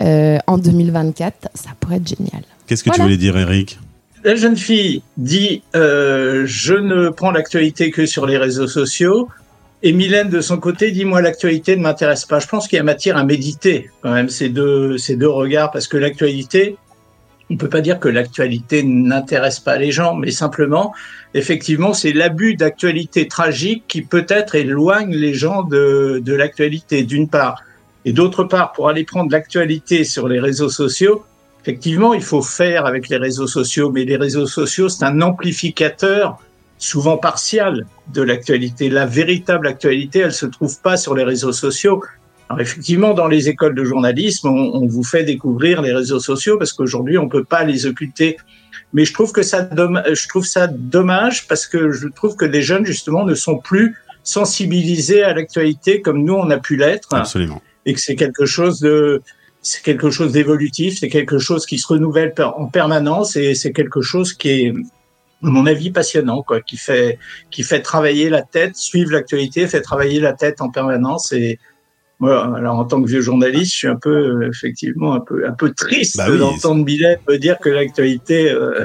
E: en 2024, ça pourrait être génial.
B: Qu'est-ce que voilà. tu voulais dire, Eric?
F: La jeune fille dit euh, je ne prends l'actualité que sur les réseaux sociaux. Et Mylène, de son côté, dit moi l'actualité ne m'intéresse pas. Je pense qu'il y a matière à méditer quand même ces deux regards parce que l'actualité, on peut pas dire que l'actualité n'intéresse pas les gens, mais simplement, effectivement, c'est l'abus d'actualité tragique qui peut-être éloigne les gens de de l'actualité d'une part, et d'autre part, pour aller prendre l'actualité sur les réseaux sociaux Effectivement, il faut faire avec les réseaux sociaux, mais les réseaux sociaux, c'est un amplificateur souvent partial de l'actualité. La véritable actualité, elle se trouve pas sur les réseaux sociaux. Alors effectivement, dans les écoles de journalisme, on, on vous fait découvrir les réseaux sociaux parce qu'aujourd'hui, on peut pas les occulter. Mais je trouve que ça, je trouve ça dommage parce que je trouve que les jeunes justement ne sont plus sensibilisés à l'actualité comme nous on a pu l'être.
B: Absolument.
F: Et que c'est quelque chose de c'est quelque chose d'évolutif, c'est quelque chose qui se renouvelle en permanence et c'est quelque chose qui est, à mon avis, passionnant, quoi, qui fait, qui fait travailler la tête, suivre l'actualité, fait travailler la tête en permanence et, moi, alors en tant que vieux journaliste, je suis un peu, effectivement, un peu, un peu triste bah oui, d'entendre Billet me dire que l'actualité. Euh...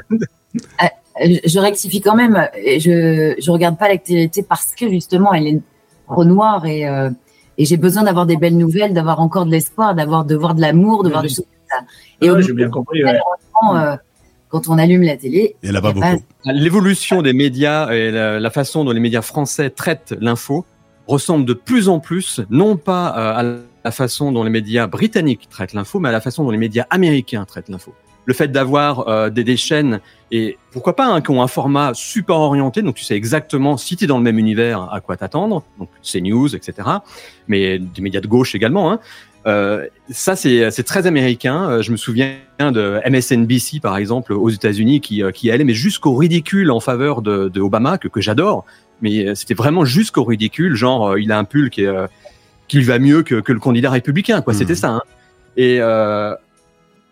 D: je rectifie quand même. Je, je regarde pas l'actualité parce que justement, elle est trop noire et euh, et j'ai besoin d'avoir des belles nouvelles, d'avoir encore de l'espoir, d'avoir de voir de l'amour, de voir des choses comme ça.
F: Et ouais, j'ai bien compris. Ouais.
D: Euh, quand on allume la télé,
B: il n'y en a pas beaucoup.
G: L'évolution des médias et la, la, façon dont les médias français traitent l'info ressemble de plus en plus, non pas euh, à la façon dont les médias britanniques traitent l'info, mais à la façon dont les médias américains traitent l'info. Le fait d'avoir euh, des, des, chaînes et pourquoi pas hein, qui ont un format super orienté, donc tu sais exactement si tu es dans le même univers à quoi t'attendre, donc CNews, etc. Mais des médias de gauche également. Hein. Euh, ça, c'est très américain. Euh, je me souviens de MSNBC, par exemple, aux États-Unis, qui, qui allait mais jusqu'au ridicule en faveur de, de Obama, que, que j'adore. Mais c'était vraiment jusqu'au ridicule, genre il a un pull qui, est, qui va mieux que, que le candidat républicain, quoi. Mmh. C'était ça. Hein. Et euh,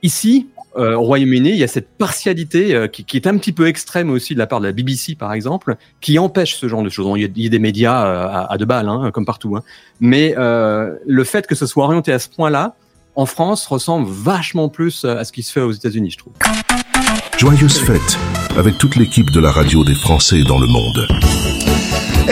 G: ici, euh, au Royaume-Uni, il y a cette partialité euh, qui, qui, est un petit peu extrême aussi de la part de la BBC, par exemple, qui empêche ce genre de choses. Il y a, il y a des médias euh, à, à, deux balles, hein, comme partout. Hein. Mais euh, le fait que ce soit orienté à ce point-là, en France, ressemble vachement plus à ce qui se fait aux États-Unis, je trouve.
A: Joyeuse fête avec toute l'équipe de la radio des Français dans le monde.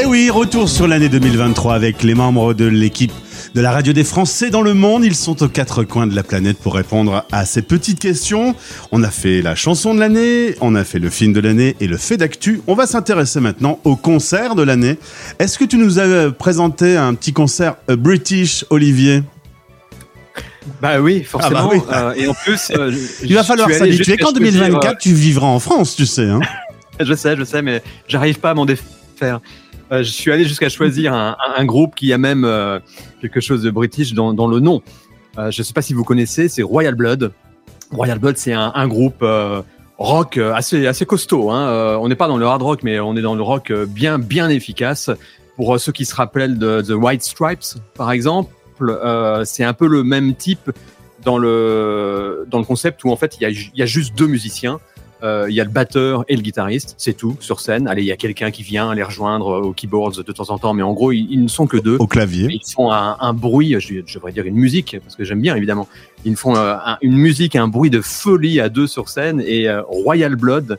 B: Et oui, retour sur l'année 2023 avec les membres de l'équipe de la radio des Français dans le monde. Ils sont aux quatre coins de la planète pour répondre à ces petites questions. On a fait la chanson de l'année, on a fait le film de l'année et le fait d'actu. On va s'intéresser maintenant au concert de l'année. Est-ce que tu nous as présenté un petit concert euh, British, Olivier?
G: Bah oui, forcément.
B: Ah bah oui.
G: Euh, et en plus, euh,
B: Il va falloir s'habituer qu'en
G: choisir,
B: 2024, tu vivras en France, tu sais. Hein.
G: euh, Je sais, je sais, mais j'arrive pas à m'en défaire. Euh, je suis allé jusqu'à choisir un, groupe qui a même euh, quelque chose de british dans, le nom. Euh, je sais pas si vous connaissez, c'est Royal Blood. Royal Blood, c'est un, groupe rock assez assez costaud. Hein. On n'est pas dans le hard rock, mais on est dans le rock bien bien efficace. Pour ceux qui se rappellent de The White Stripes, par exemple, c'est un peu le même type dans le dans le concept où en fait il y a juste deux musiciens. Euh, Il y a le batteur et le guitariste, c'est tout sur scène. Allez, il y a quelqu'un qui vient les rejoindre euh, au keyboards de temps en temps, mais en gros ils, ils ne sont que deux.
B: Au clavier.
G: Ils font un, un bruit, je, je devrais dire une musique, parce que j'aime bien évidemment. Ils font euh, un- une musique, un bruit de folie à deux sur scène. Et Royal Blood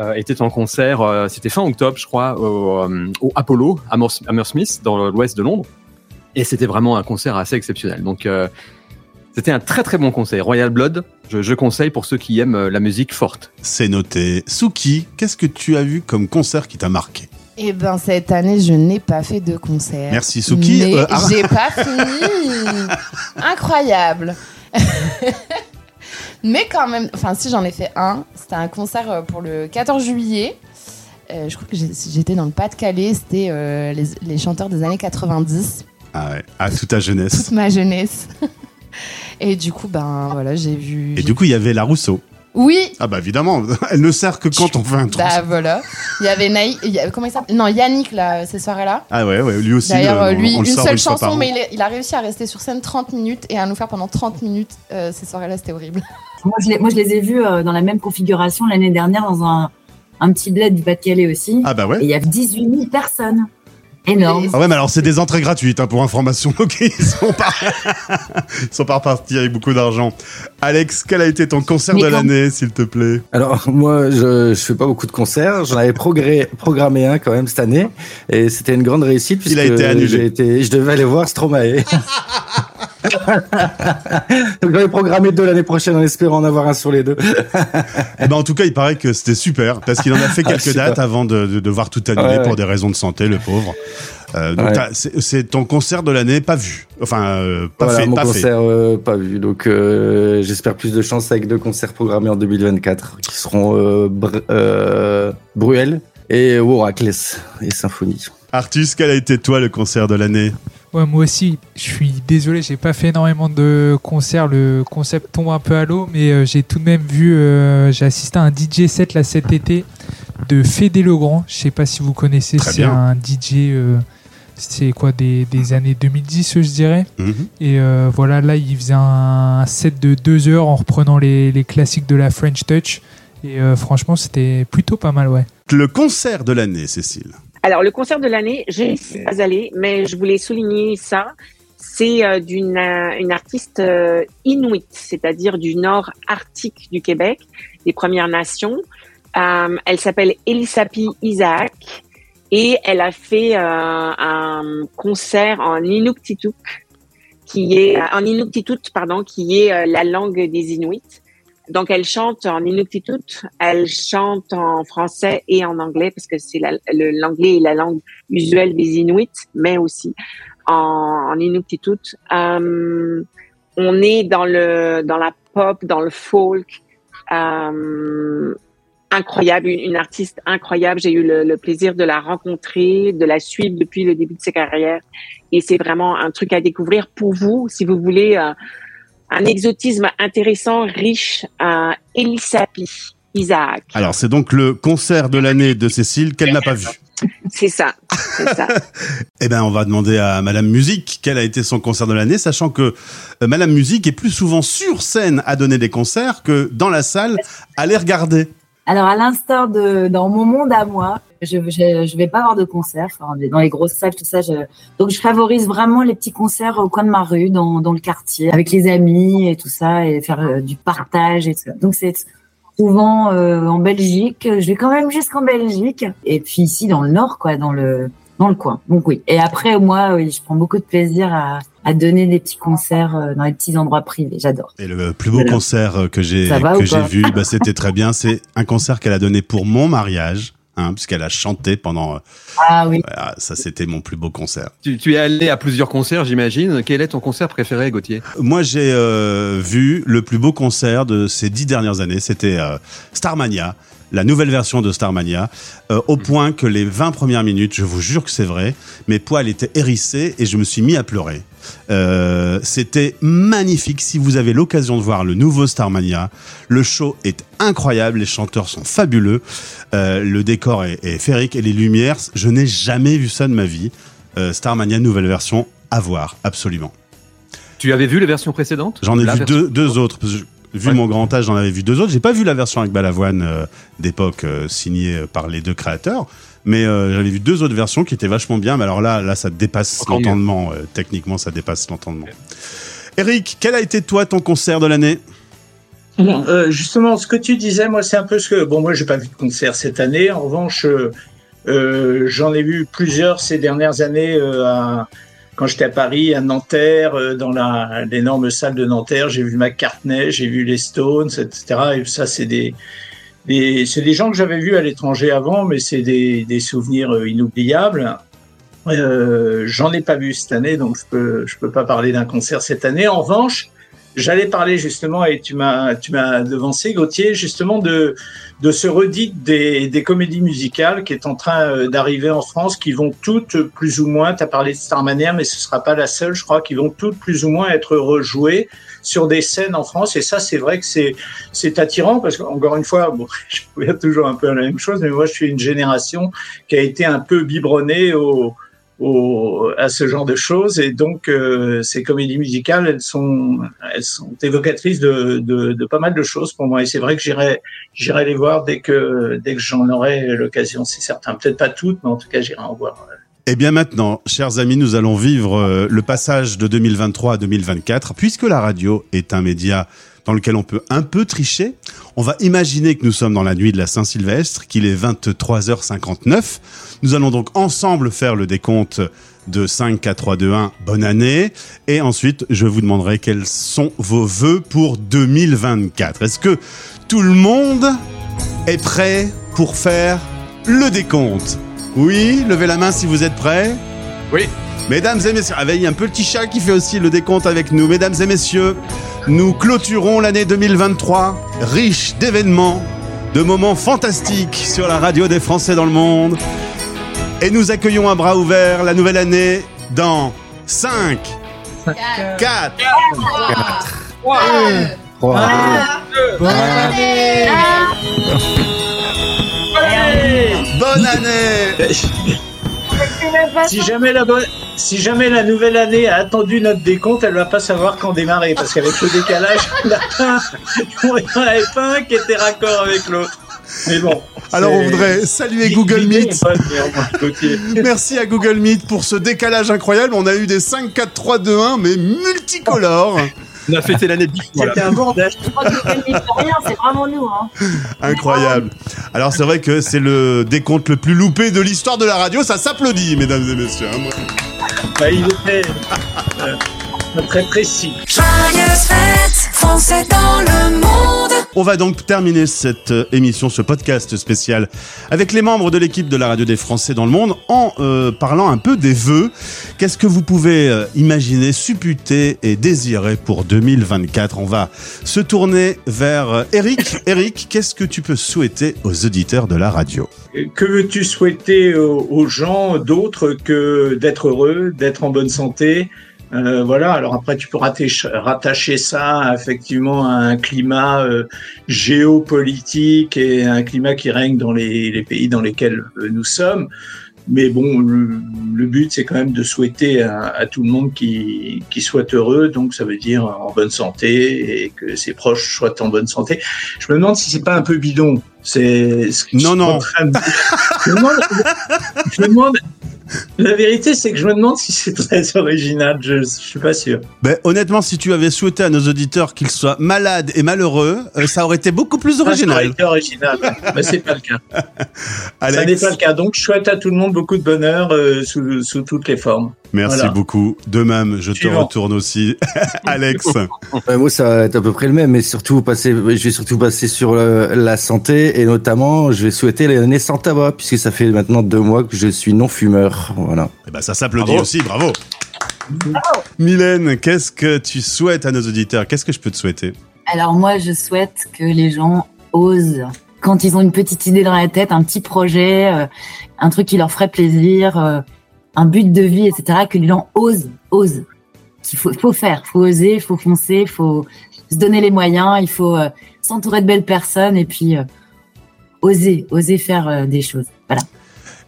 G: euh, était en concert, euh, c'était fin octobre, je crois, au, euh, au Apollo, à Hammer- Hammersmith, dans l'ouest de Londres. Et c'était vraiment un concert assez exceptionnel. Donc c'était un très très bon concert. Royal Blood, je, je conseille pour ceux qui aiment euh, la musique forte.
B: C'est noté. Suki, qu'est-ce que tu as vu comme concert qui t'a marqué?
E: Eh ben cette année, je n'ai pas fait de concert.
B: Merci, Suki.
E: Mais
B: Euh, ah.
E: j'ai pas fini. Incroyable. Mais quand même, enfin si j'en ai fait un, c'était un concert euh, pour le 14 juillet. Euh, je crois que j'étais dans le Pas-de-Calais, c'était euh, les, les chanteurs des années 90,
B: Ah ouais, à toute ta jeunesse.
E: toute ma jeunesse. Et du coup, ben voilà, j'ai vu.
B: Et
E: j'ai-
B: du coup, il y avait la Rousseau.
E: Oui,
B: Ah bah évidemment, elle ne sert que quand on fait un truc.
E: bah voilà. Il y avait Naï, il y a- comment il s'appelle? Non, Yannick là, ces soirées-là.
B: Ah ouais, ouais, lui aussi.
E: D'ailleurs,
B: euh,
E: lui,
B: on
E: une seule chanson,
B: an.
E: mais il, est- il a réussi à rester sur scène 30 minutes et à nous faire pendant 30 minutes. euh, ces soirées-là, c'était horrible.
D: Moi, je les, moi, je les ai vus euh, dans la même configuration l'année dernière dans un, un petit bled du Pas-de-Calais aussi.
B: Ah bah
D: Et
B: ouais.
D: il y a 18 000 personnes. Énorme.
B: Ah ouais, mais alors c'est des entrées gratuites hein, pour information. Ok, ils sont pas, ils sont pas repartis avec beaucoup d'argent. Alex, quel a été ton concert
D: Mais
B: de l'année, s'il te plaît?
I: Alors moi, je, je fais pas beaucoup de concerts. J'en avais progré- programmé un quand même cette année, et c'était une grande réussite.
B: Il a
I: puisque
B: été annulé.
I: j'ai été- je devais aller voir Stromae. Donc j'avais programmé deux l'année prochaine en espérant en avoir un sur les deux.
B: Eh ben en tout cas, il paraît que c'était super parce qu'il en a fait
I: Ah,
B: quelques dates avant de, de devoir tout annuler
I: Ouais,
B: pour des raisons de santé, le pauvre. Euh, donc
I: Ouais.
B: c'est ton concert de l'année pas vu, enfin euh, pas
I: voilà,
B: fait,
I: mon
B: pas fait.
I: concert euh, pas vu. Donc euh, j'espère plus de chance avec deux concerts programmés en 2024 qui seront Br- Bruel et Waracles et Symphonie.
B: Artus, quel a été toi le concert de l'année?
H: Ouais, moi aussi, je suis désolé, j'ai pas fait énormément de concerts. Le concept tombe un peu à l'eau, mais euh, j'ai tout de même vu, euh, j'ai assisté à un DJ set là cet été de Fédé Legrand. Je sais pas si vous connaissez, c'est un DJ, euh, c'est quoi, des, des années 2010, je dirais.
B: Mhm.
H: Et euh, voilà, là, il faisait un set de deux heures en reprenant les, les classiques de la French Touch. Et franchement, c'était plutôt pas mal, ouais.
B: Le concert de l'année, Cécile.
C: Alors, le concert de l'année, je ne suis pas allée, mais je voulais souligner ça. C'est euh, d'une euh, une artiste euh, inuit, c'est-à-dire du nord arctique du Québec, des Premières Nations. Euh, elle s'appelle Elisapi Isaac et elle a fait un concert en Inuktitut, qui est en Inuktitut, pardon, qui est la langue des Inuits. Donc, elle chante en Inuktitut, elle chante en français et en anglais, parce que c'est la- l'anglais est la langue usuelle des Inuits, mais aussi en, Inuktitut. Euh, on est dans le dans la pop, dans le folk. Euh, incroyable, une, une artiste incroyable. J'ai eu le, le plaisir de la rencontrer, de la suivre depuis le début de sa carrière. Et c'est vraiment un truc à découvrir pour vous, si vous voulez euh, un exotisme intéressant, riche. Euh, Elisapi Isaac.
B: Alors c'est donc le concert de l'année de Cécile qu'elle n'a pas vu.
C: C'est ça, c'est ça.
B: Eh ben, on va demander à Madame Musique quel a été son concert de l'année, sachant que euh, Madame Musique est plus souvent sur scène à donner des concerts que dans la salle à les regarder.
D: Alors, à l'instar de dans mon monde à moi, je je, je vais pas avoir de concert. Enfin, dans les grosses salles, tout ça. Je, donc, je favorise vraiment les petits concerts au coin de ma rue, dans, dans le quartier, avec les amis et tout ça, et faire euh, du partage et tout ça. Donc, c'est souvent euh, en Belgique. Je vais quand même jusqu'en Belgique. Et puis ici, dans le nord, quoi, dans le dans le coin. Donc oui. Et après, moi, oui, je prends beaucoup de plaisir à, à donner des petits concerts euh, dans les petits endroits privés. J'adore.
B: Et le plus beau
D: Voilà.
B: concert euh, que j'ai que j'ai vu, bah, c'était très bien. C'est un concert qu'elle a donné pour mon mariage, hein, puisqu'elle a chanté pendant. euh,
D: Ah oui.
B: voilà, ça, c'était mon plus beau concert.
G: Tu, tu es allé à plusieurs concerts, j'imagine. Quel est ton concert préféré, Gauthier?
B: Moi, j'ai euh, vu le plus beau concert de ces dix dernières années. C'était euh, Starmania, la nouvelle version de Starmania, euh, au point que les 20 premières minutes, je vous jure que c'est vrai, mes poils étaient hérissés et je me suis mis à pleurer. Euh, C'était magnifique. Si vous avez l'occasion de voir le nouveau Starmania, le show est incroyable, les chanteurs sont fabuleux, euh, le décor est, est féerique et les lumières, je n'ai jamais vu ça de ma vie. Euh, Starmania, nouvelle version, à voir, absolument.
G: Tu avais vu les versions précédentes?
B: J'en ai
G: La
B: vu
G: version-
B: deux, deux autres. parce que je- vu
G: Ouais.
B: mon grand âge, j'en avais vu deux autres. J'ai pas vu la version avec Balavoine euh, d'époque euh, signée euh, par les deux créateurs, mais euh, j'avais vu deux autres versions qui étaient vachement bien. Mais alors là, là, ça dépasse l'entendement. euh, techniquement, ça dépasse l'entendement. Eric, quel a été toi ton concert de l'année?
F: Alors, euh, justement, ce que tu disais, moi, c'est un peu ce que. Bon, moi, j'ai pas vu de concert cette année. En revanche, euh, euh, j'en ai vu plusieurs ces dernières années. euh, à- quand j'étais à Paris, à Nanterre, euh, dans l'énorme salle de Nanterre, j'ai vu McCartney, j'ai vu les Stones, etc. Et ça, c'est des, des c'est des gens que j'avais vus à l'étranger avant, mais c'est des, des souvenirs euh, inoubliables. Euh, J'en ai pas vu cette année, donc je peux je peux pas parler d'un concert cette année. En revanche, J'allais parler justement, et tu m'as devancé, Gauthier, justement de de ce redit des, des comédies musicales qui est en train euh, d'arriver en France, qui vont toutes plus ou moins, tu as parlé de Starmania, mais ce sera pas la seule, je crois, qui vont toutes plus ou moins être rejouées sur des scènes en France. Et ça, c'est vrai que c'est c'est attirant parce qu'encore une fois, bon, je reviens toujours un peu à la même chose, mais moi, je suis une génération qui a été un peu biberonnée au au, à ce genre de choses. Et donc euh, ces comédies musicales elles sont elles sont évocatrices de, de, de pas mal de choses pour moi. Et c'est vrai que j'irai j'irai les voir dès que dès que j'en aurai l'occasion. C'est certain. Peut-être pas toutes mais en tout cas j'irai en voir
B: Eh bien maintenant, chers amis, nous allons vivre euh, le passage de 2023 à 2024, puisque la radio est un média dans lequel on peut un peu tricher. On va imaginer que nous sommes dans la nuit de la Saint-Sylvestre, qu'il est 23h59. Nous allons donc ensemble faire le décompte de 5, 4, 3, 2, 1, bonne année. Et ensuite, je vous demanderai quels sont vos vœux pour 2024. Est-ce que tout le monde est prêt pour faire le décompte? Oui, levez la main si vous êtes prêts.
G: Oui.
B: Mesdames et messieurs, ah, il y a un petit chat qui fait aussi le décompte avec nous. Mesdames et messieurs, nous clôturons l'année 2023 riche d'événements, de moments fantastiques sur la radio des Français dans le monde. Et nous accueillons à bras ouverts la nouvelle année dans 5, 4, bonne année
F: si jamais la bonne si jamais la nouvelle année a attendu notre décompte, elle va pas savoir quand démarrer parce qu'avec le décalage, il y en avait pas un qui était raccord avec l'autre. Mais bon.
B: Alors on voudrait saluer Google Meet. Merci à Google Meet pour ce décalage incroyable. On a eu des 5, 4, 3, 2, 1, mais multicolores.
G: On a fêté l'année de
F: C'était un bordel.
D: C'est vraiment nous. Hein.
B: Incroyable. Alors c'est vrai que c'est le décompte le plus loupé de l'histoire de la radio. Ça s'applaudit, mesdames et messieurs. hein.
F: Bah, il était euh, très précis.
J: Joyeuses fêtes, Français dans le monde.
B: On va donc terminer cette euh, émission, ce podcast spécial, avec les membres de l'équipe de la radio des Français dans le monde, en euh, parlant un peu des vœux. Qu'est-ce que vous pouvez euh, imaginer, supputer et désirer pour 2024 On va se tourner vers Eric. Eric, qu'est-ce que tu peux souhaiter aux auditeurs de la radio?
F: Que veux-tu souhaiter aux, aux gens d'autres que d'être heureux, d'être en bonne santé Euh, Voilà. Alors après, tu peux rattacher, ça effectivement à un climat euh, géopolitique et un climat qui règne dans les, les pays dans lesquels euh, nous sommes. Mais bon, le, le but, c'est quand même de souhaiter à, à tout le monde qui, qui soit heureux. Donc, ça veut dire en bonne santé et que ses proches soient en bonne santé. Je me demande si c'est pas un peu bidon. C'est ce que
B: Non, non.
F: me demande, je me demande, La vérité, c'est que je me demande si c'est très original. Je, je suis pas sûr.
B: Ben, honnêtement, si tu avais souhaité à nos auditeurs qu'ils soient malades et malheureux, euh, ça aurait été beaucoup plus
F: Ça aurait
B: original.
F: été original, mais c'est pas le cas. Ça n'est
B: Alex,
F: pas le cas. Donc, je souhaite à tout le monde beaucoup de bonheur euh, sous, sous toutes les formes.
B: merci
F: Voilà.
B: beaucoup. De même, je te retourne aussi. Alex,
I: Ouais, moi, ça va être à peu près le même, mais surtout passer, je vais surtout passer sur euh, la santé et notamment, je vais souhaiter l'année sans tabac puisque ça fait maintenant deux mois que je suis non fumeur. Voilà.
B: eh ben, ça s'applaudit aussi, bravo. Mylène, qu'est-ce que tu souhaites à nos auditeurs? Qu'est-ce que je peux te souhaiter?
D: Alors moi, je souhaite que les gens osent. Quand ils ont une petite idée dans la tête, un petit projet, euh, un truc qui leur ferait plaisir, euh, un but de vie, etc., que les gens osent, osent. Il faut, faut faire, faut oser, faut foncer, faut se donner les moyens, il faut euh, s'entourer de belles personnes et puis euh, oser, oser faire euh, des choses. Voilà.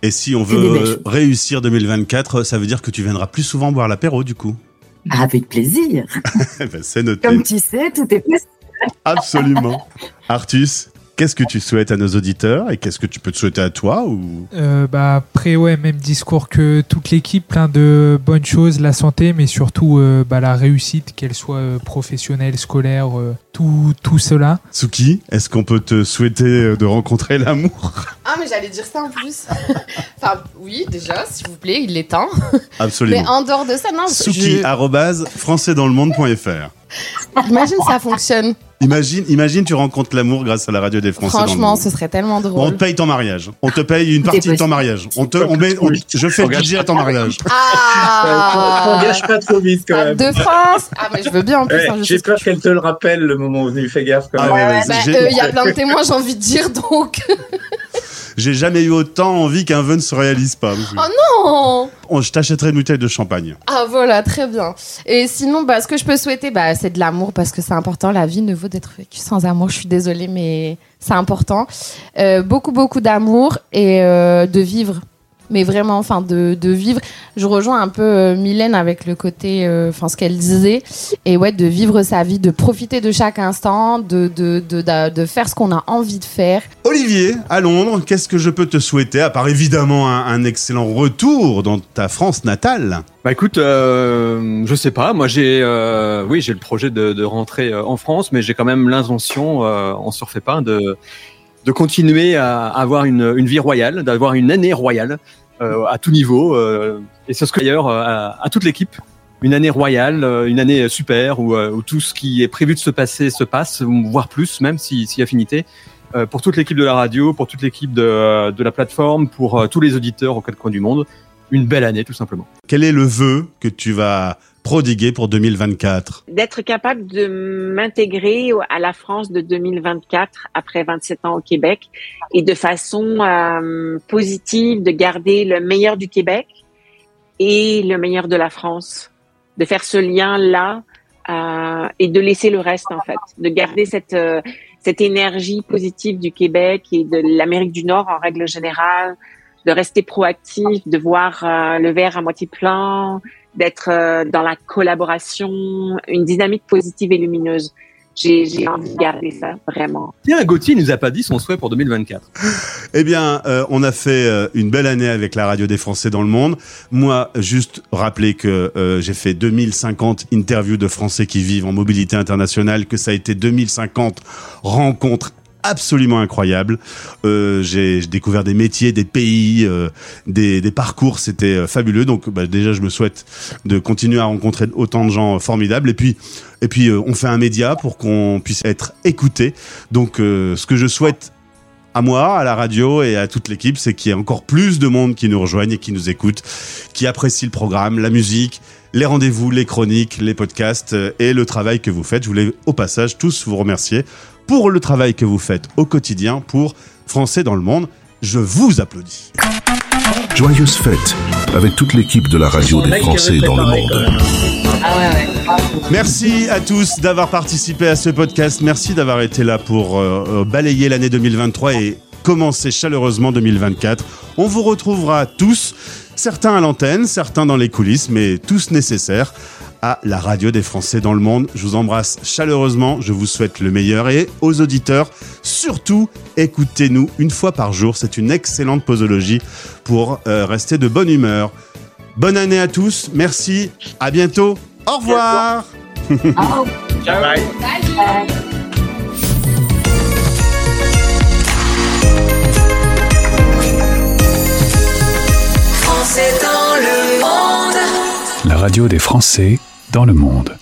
B: Et si on veut réussir 2024, ça veut dire que tu viendras plus souvent boire l'apéro, du coup.
D: Avec plaisir.
B: Eh ben, C'est noté.
D: Comme tu sais, tout est possible.
B: Absolument. Artus, qu'est-ce que tu souhaites à nos auditeurs et qu'est-ce que tu peux te souhaiter à toi ou?
H: Euh, bah, après, ouais, même discours que toute l'équipe, plein de bonnes choses, la santé, mais surtout euh, bah, la réussite, qu'elle soit euh, professionnelle, scolaire, euh, tout, tout cela.
B: Suki, est-ce qu'on peut te souhaiter de rencontrer l'amour?
E: Ah, mais j'allais dire ça en plus. enfin, oui, déjà, s'il vous plaît, il est temps.
B: Absolument.
E: Mais en dehors de ça, non,
B: Suki,
E: je- imagine ça fonctionne.
B: Imagine, imagine, tu rencontres l'amour grâce à la radio des Français. dans le
E: Franchement,
B: monde.
E: ce serait tellement
B: Bon, on
E: drôle.
B: te paye ton mariage. On te paye une partie de ton mariage. On te, on met, on- je fais le à ton mariage.
E: Ah
F: Engage pas trop vite quand même.
E: de France Ah, mais je veux bien en plus.
F: Ouais,
E: hein, je
F: J'ai
E: sais-
F: peur qu'elle te le rappelle le moment venu. Fais gaffe quand
B: Ah
F: même.
B: ouais, ouais,
E: Bah, euh, Il y a plein de témoins, j'ai envie de dire, donc.
B: J'ai jamais eu autant envie qu'un vœu ne se réalise pas.
E: Oh
B: On- je t'achèterai une bouteille de champagne.
E: Ah voilà, très bien. Et sinon, bah, ce que je peux souhaiter, bah, c'est de l'amour parce que c'est important. La vie ne vaut d'être vécue sans amour. Je suis désolée, mais c'est important. Euh, beaucoup, beaucoup d'amour et euh, de vivre. Mais vraiment, enfin, de, de vivre. Je rejoins un peu euh, Mylène avec le côté, euh, enfin, ce qu'elle disait. Et ouais, de vivre sa vie, de profiter de chaque instant, de, de, de, de, de faire ce qu'on a envie de faire.
B: Olivier, à Londres, qu'est-ce que je peux te souhaiter, à part évidemment un, un excellent retour dans ta France natale?
G: Bah écoute, euh, je sais pas. Moi, j'ai, euh, oui, j'ai le projet de, de rentrer euh, en France, mais j'ai quand même l'intention, euh, on se refait pas, de de continuer à avoir une, une vie royale, d'avoir une année royale euh, à tout niveau, euh, et ce serait d'ailleurs euh, à, toute l'équipe. Une année royale, euh, une année super où, euh, où tout ce qui est prévu de se passer se passe, voire plus, même si, si affinité. Euh, pour toute l'équipe de la radio, pour toute l'équipe de, de la plateforme, pour tous les auditeurs aux quatre coins du monde, une belle année tout simplement.
B: Quel est le vœu que tu vas prodiguer pour 2024
C: D'être capable de m'intégrer à la France de 2024 après 27 ans au Québec et de façon euh, positive de garder le meilleur du Québec et le meilleur de la France, de faire ce lien-là euh, et de laisser le reste en fait, de garder cette euh, cette énergie positive du Québec et de l'Amérique du Nord en règle générale, de rester proactif, de voir le verre à moitié plein, d'être euh, dans la collaboration, une dynamique positive et lumineuse. J'ai j'ai envie de garder ça vraiment.
G: Tiens, Gauthier nous a pas dit son souhait pour 2024.
B: Eh bien, euh, on a fait euh, une belle année avec la radio des Français dans le monde. Moi, juste rappeler que euh, j'ai fait 2050 interviews de Français qui vivent en mobilité internationale, que ça a été 2050 rencontres absolument incroyables. Euh, j'ai découvert des métiers, des pays, euh, des, parcours, c'était euh, fabuleux. Donc bah, déjà, je me souhaite de continuer à rencontrer autant de gens formidables. Et puis, et puis on fait un média pour qu'on puisse être écouté. Donc, ce que je souhaite à moi, à la radio et à toute l'équipe, c'est qu'il y ait encore plus de monde qui nous rejoignent et qui nous écoute, qui apprécie le programme, la musique, les rendez-vous, les chroniques, les podcasts et le travail que vous faites. Je voulais au passage tous vous remercier pour le travail que vous faites au quotidien pour Français dans le monde. Je vous applaudis.
A: Joyeuses fêtes avec toute l'équipe de la radio des Français dans le monde.
D: Ah ouais, ouais.
B: Merci à tous d'avoir participé à ce podcast. Merci d'avoir été là pour euh, euh, balayer l'année 2023 et commencer chaleureusement 2024. On vous retrouvera tous, certains à l'antenne, certains dans les coulisses, mais tous nécessaires à la radio des Français dans le monde. Je vous embrasse chaleureusement, je vous souhaite le meilleur et aux auditeurs, surtout écoutez-nous une fois par jour. C'est une excellente posologie pour euh, rester de bonne humeur. Bonne année à tous, merci, à bientôt, au revoir.
F: Ciao. Bye.
J: Français dans le monde.
K: Radio des Français dans le monde.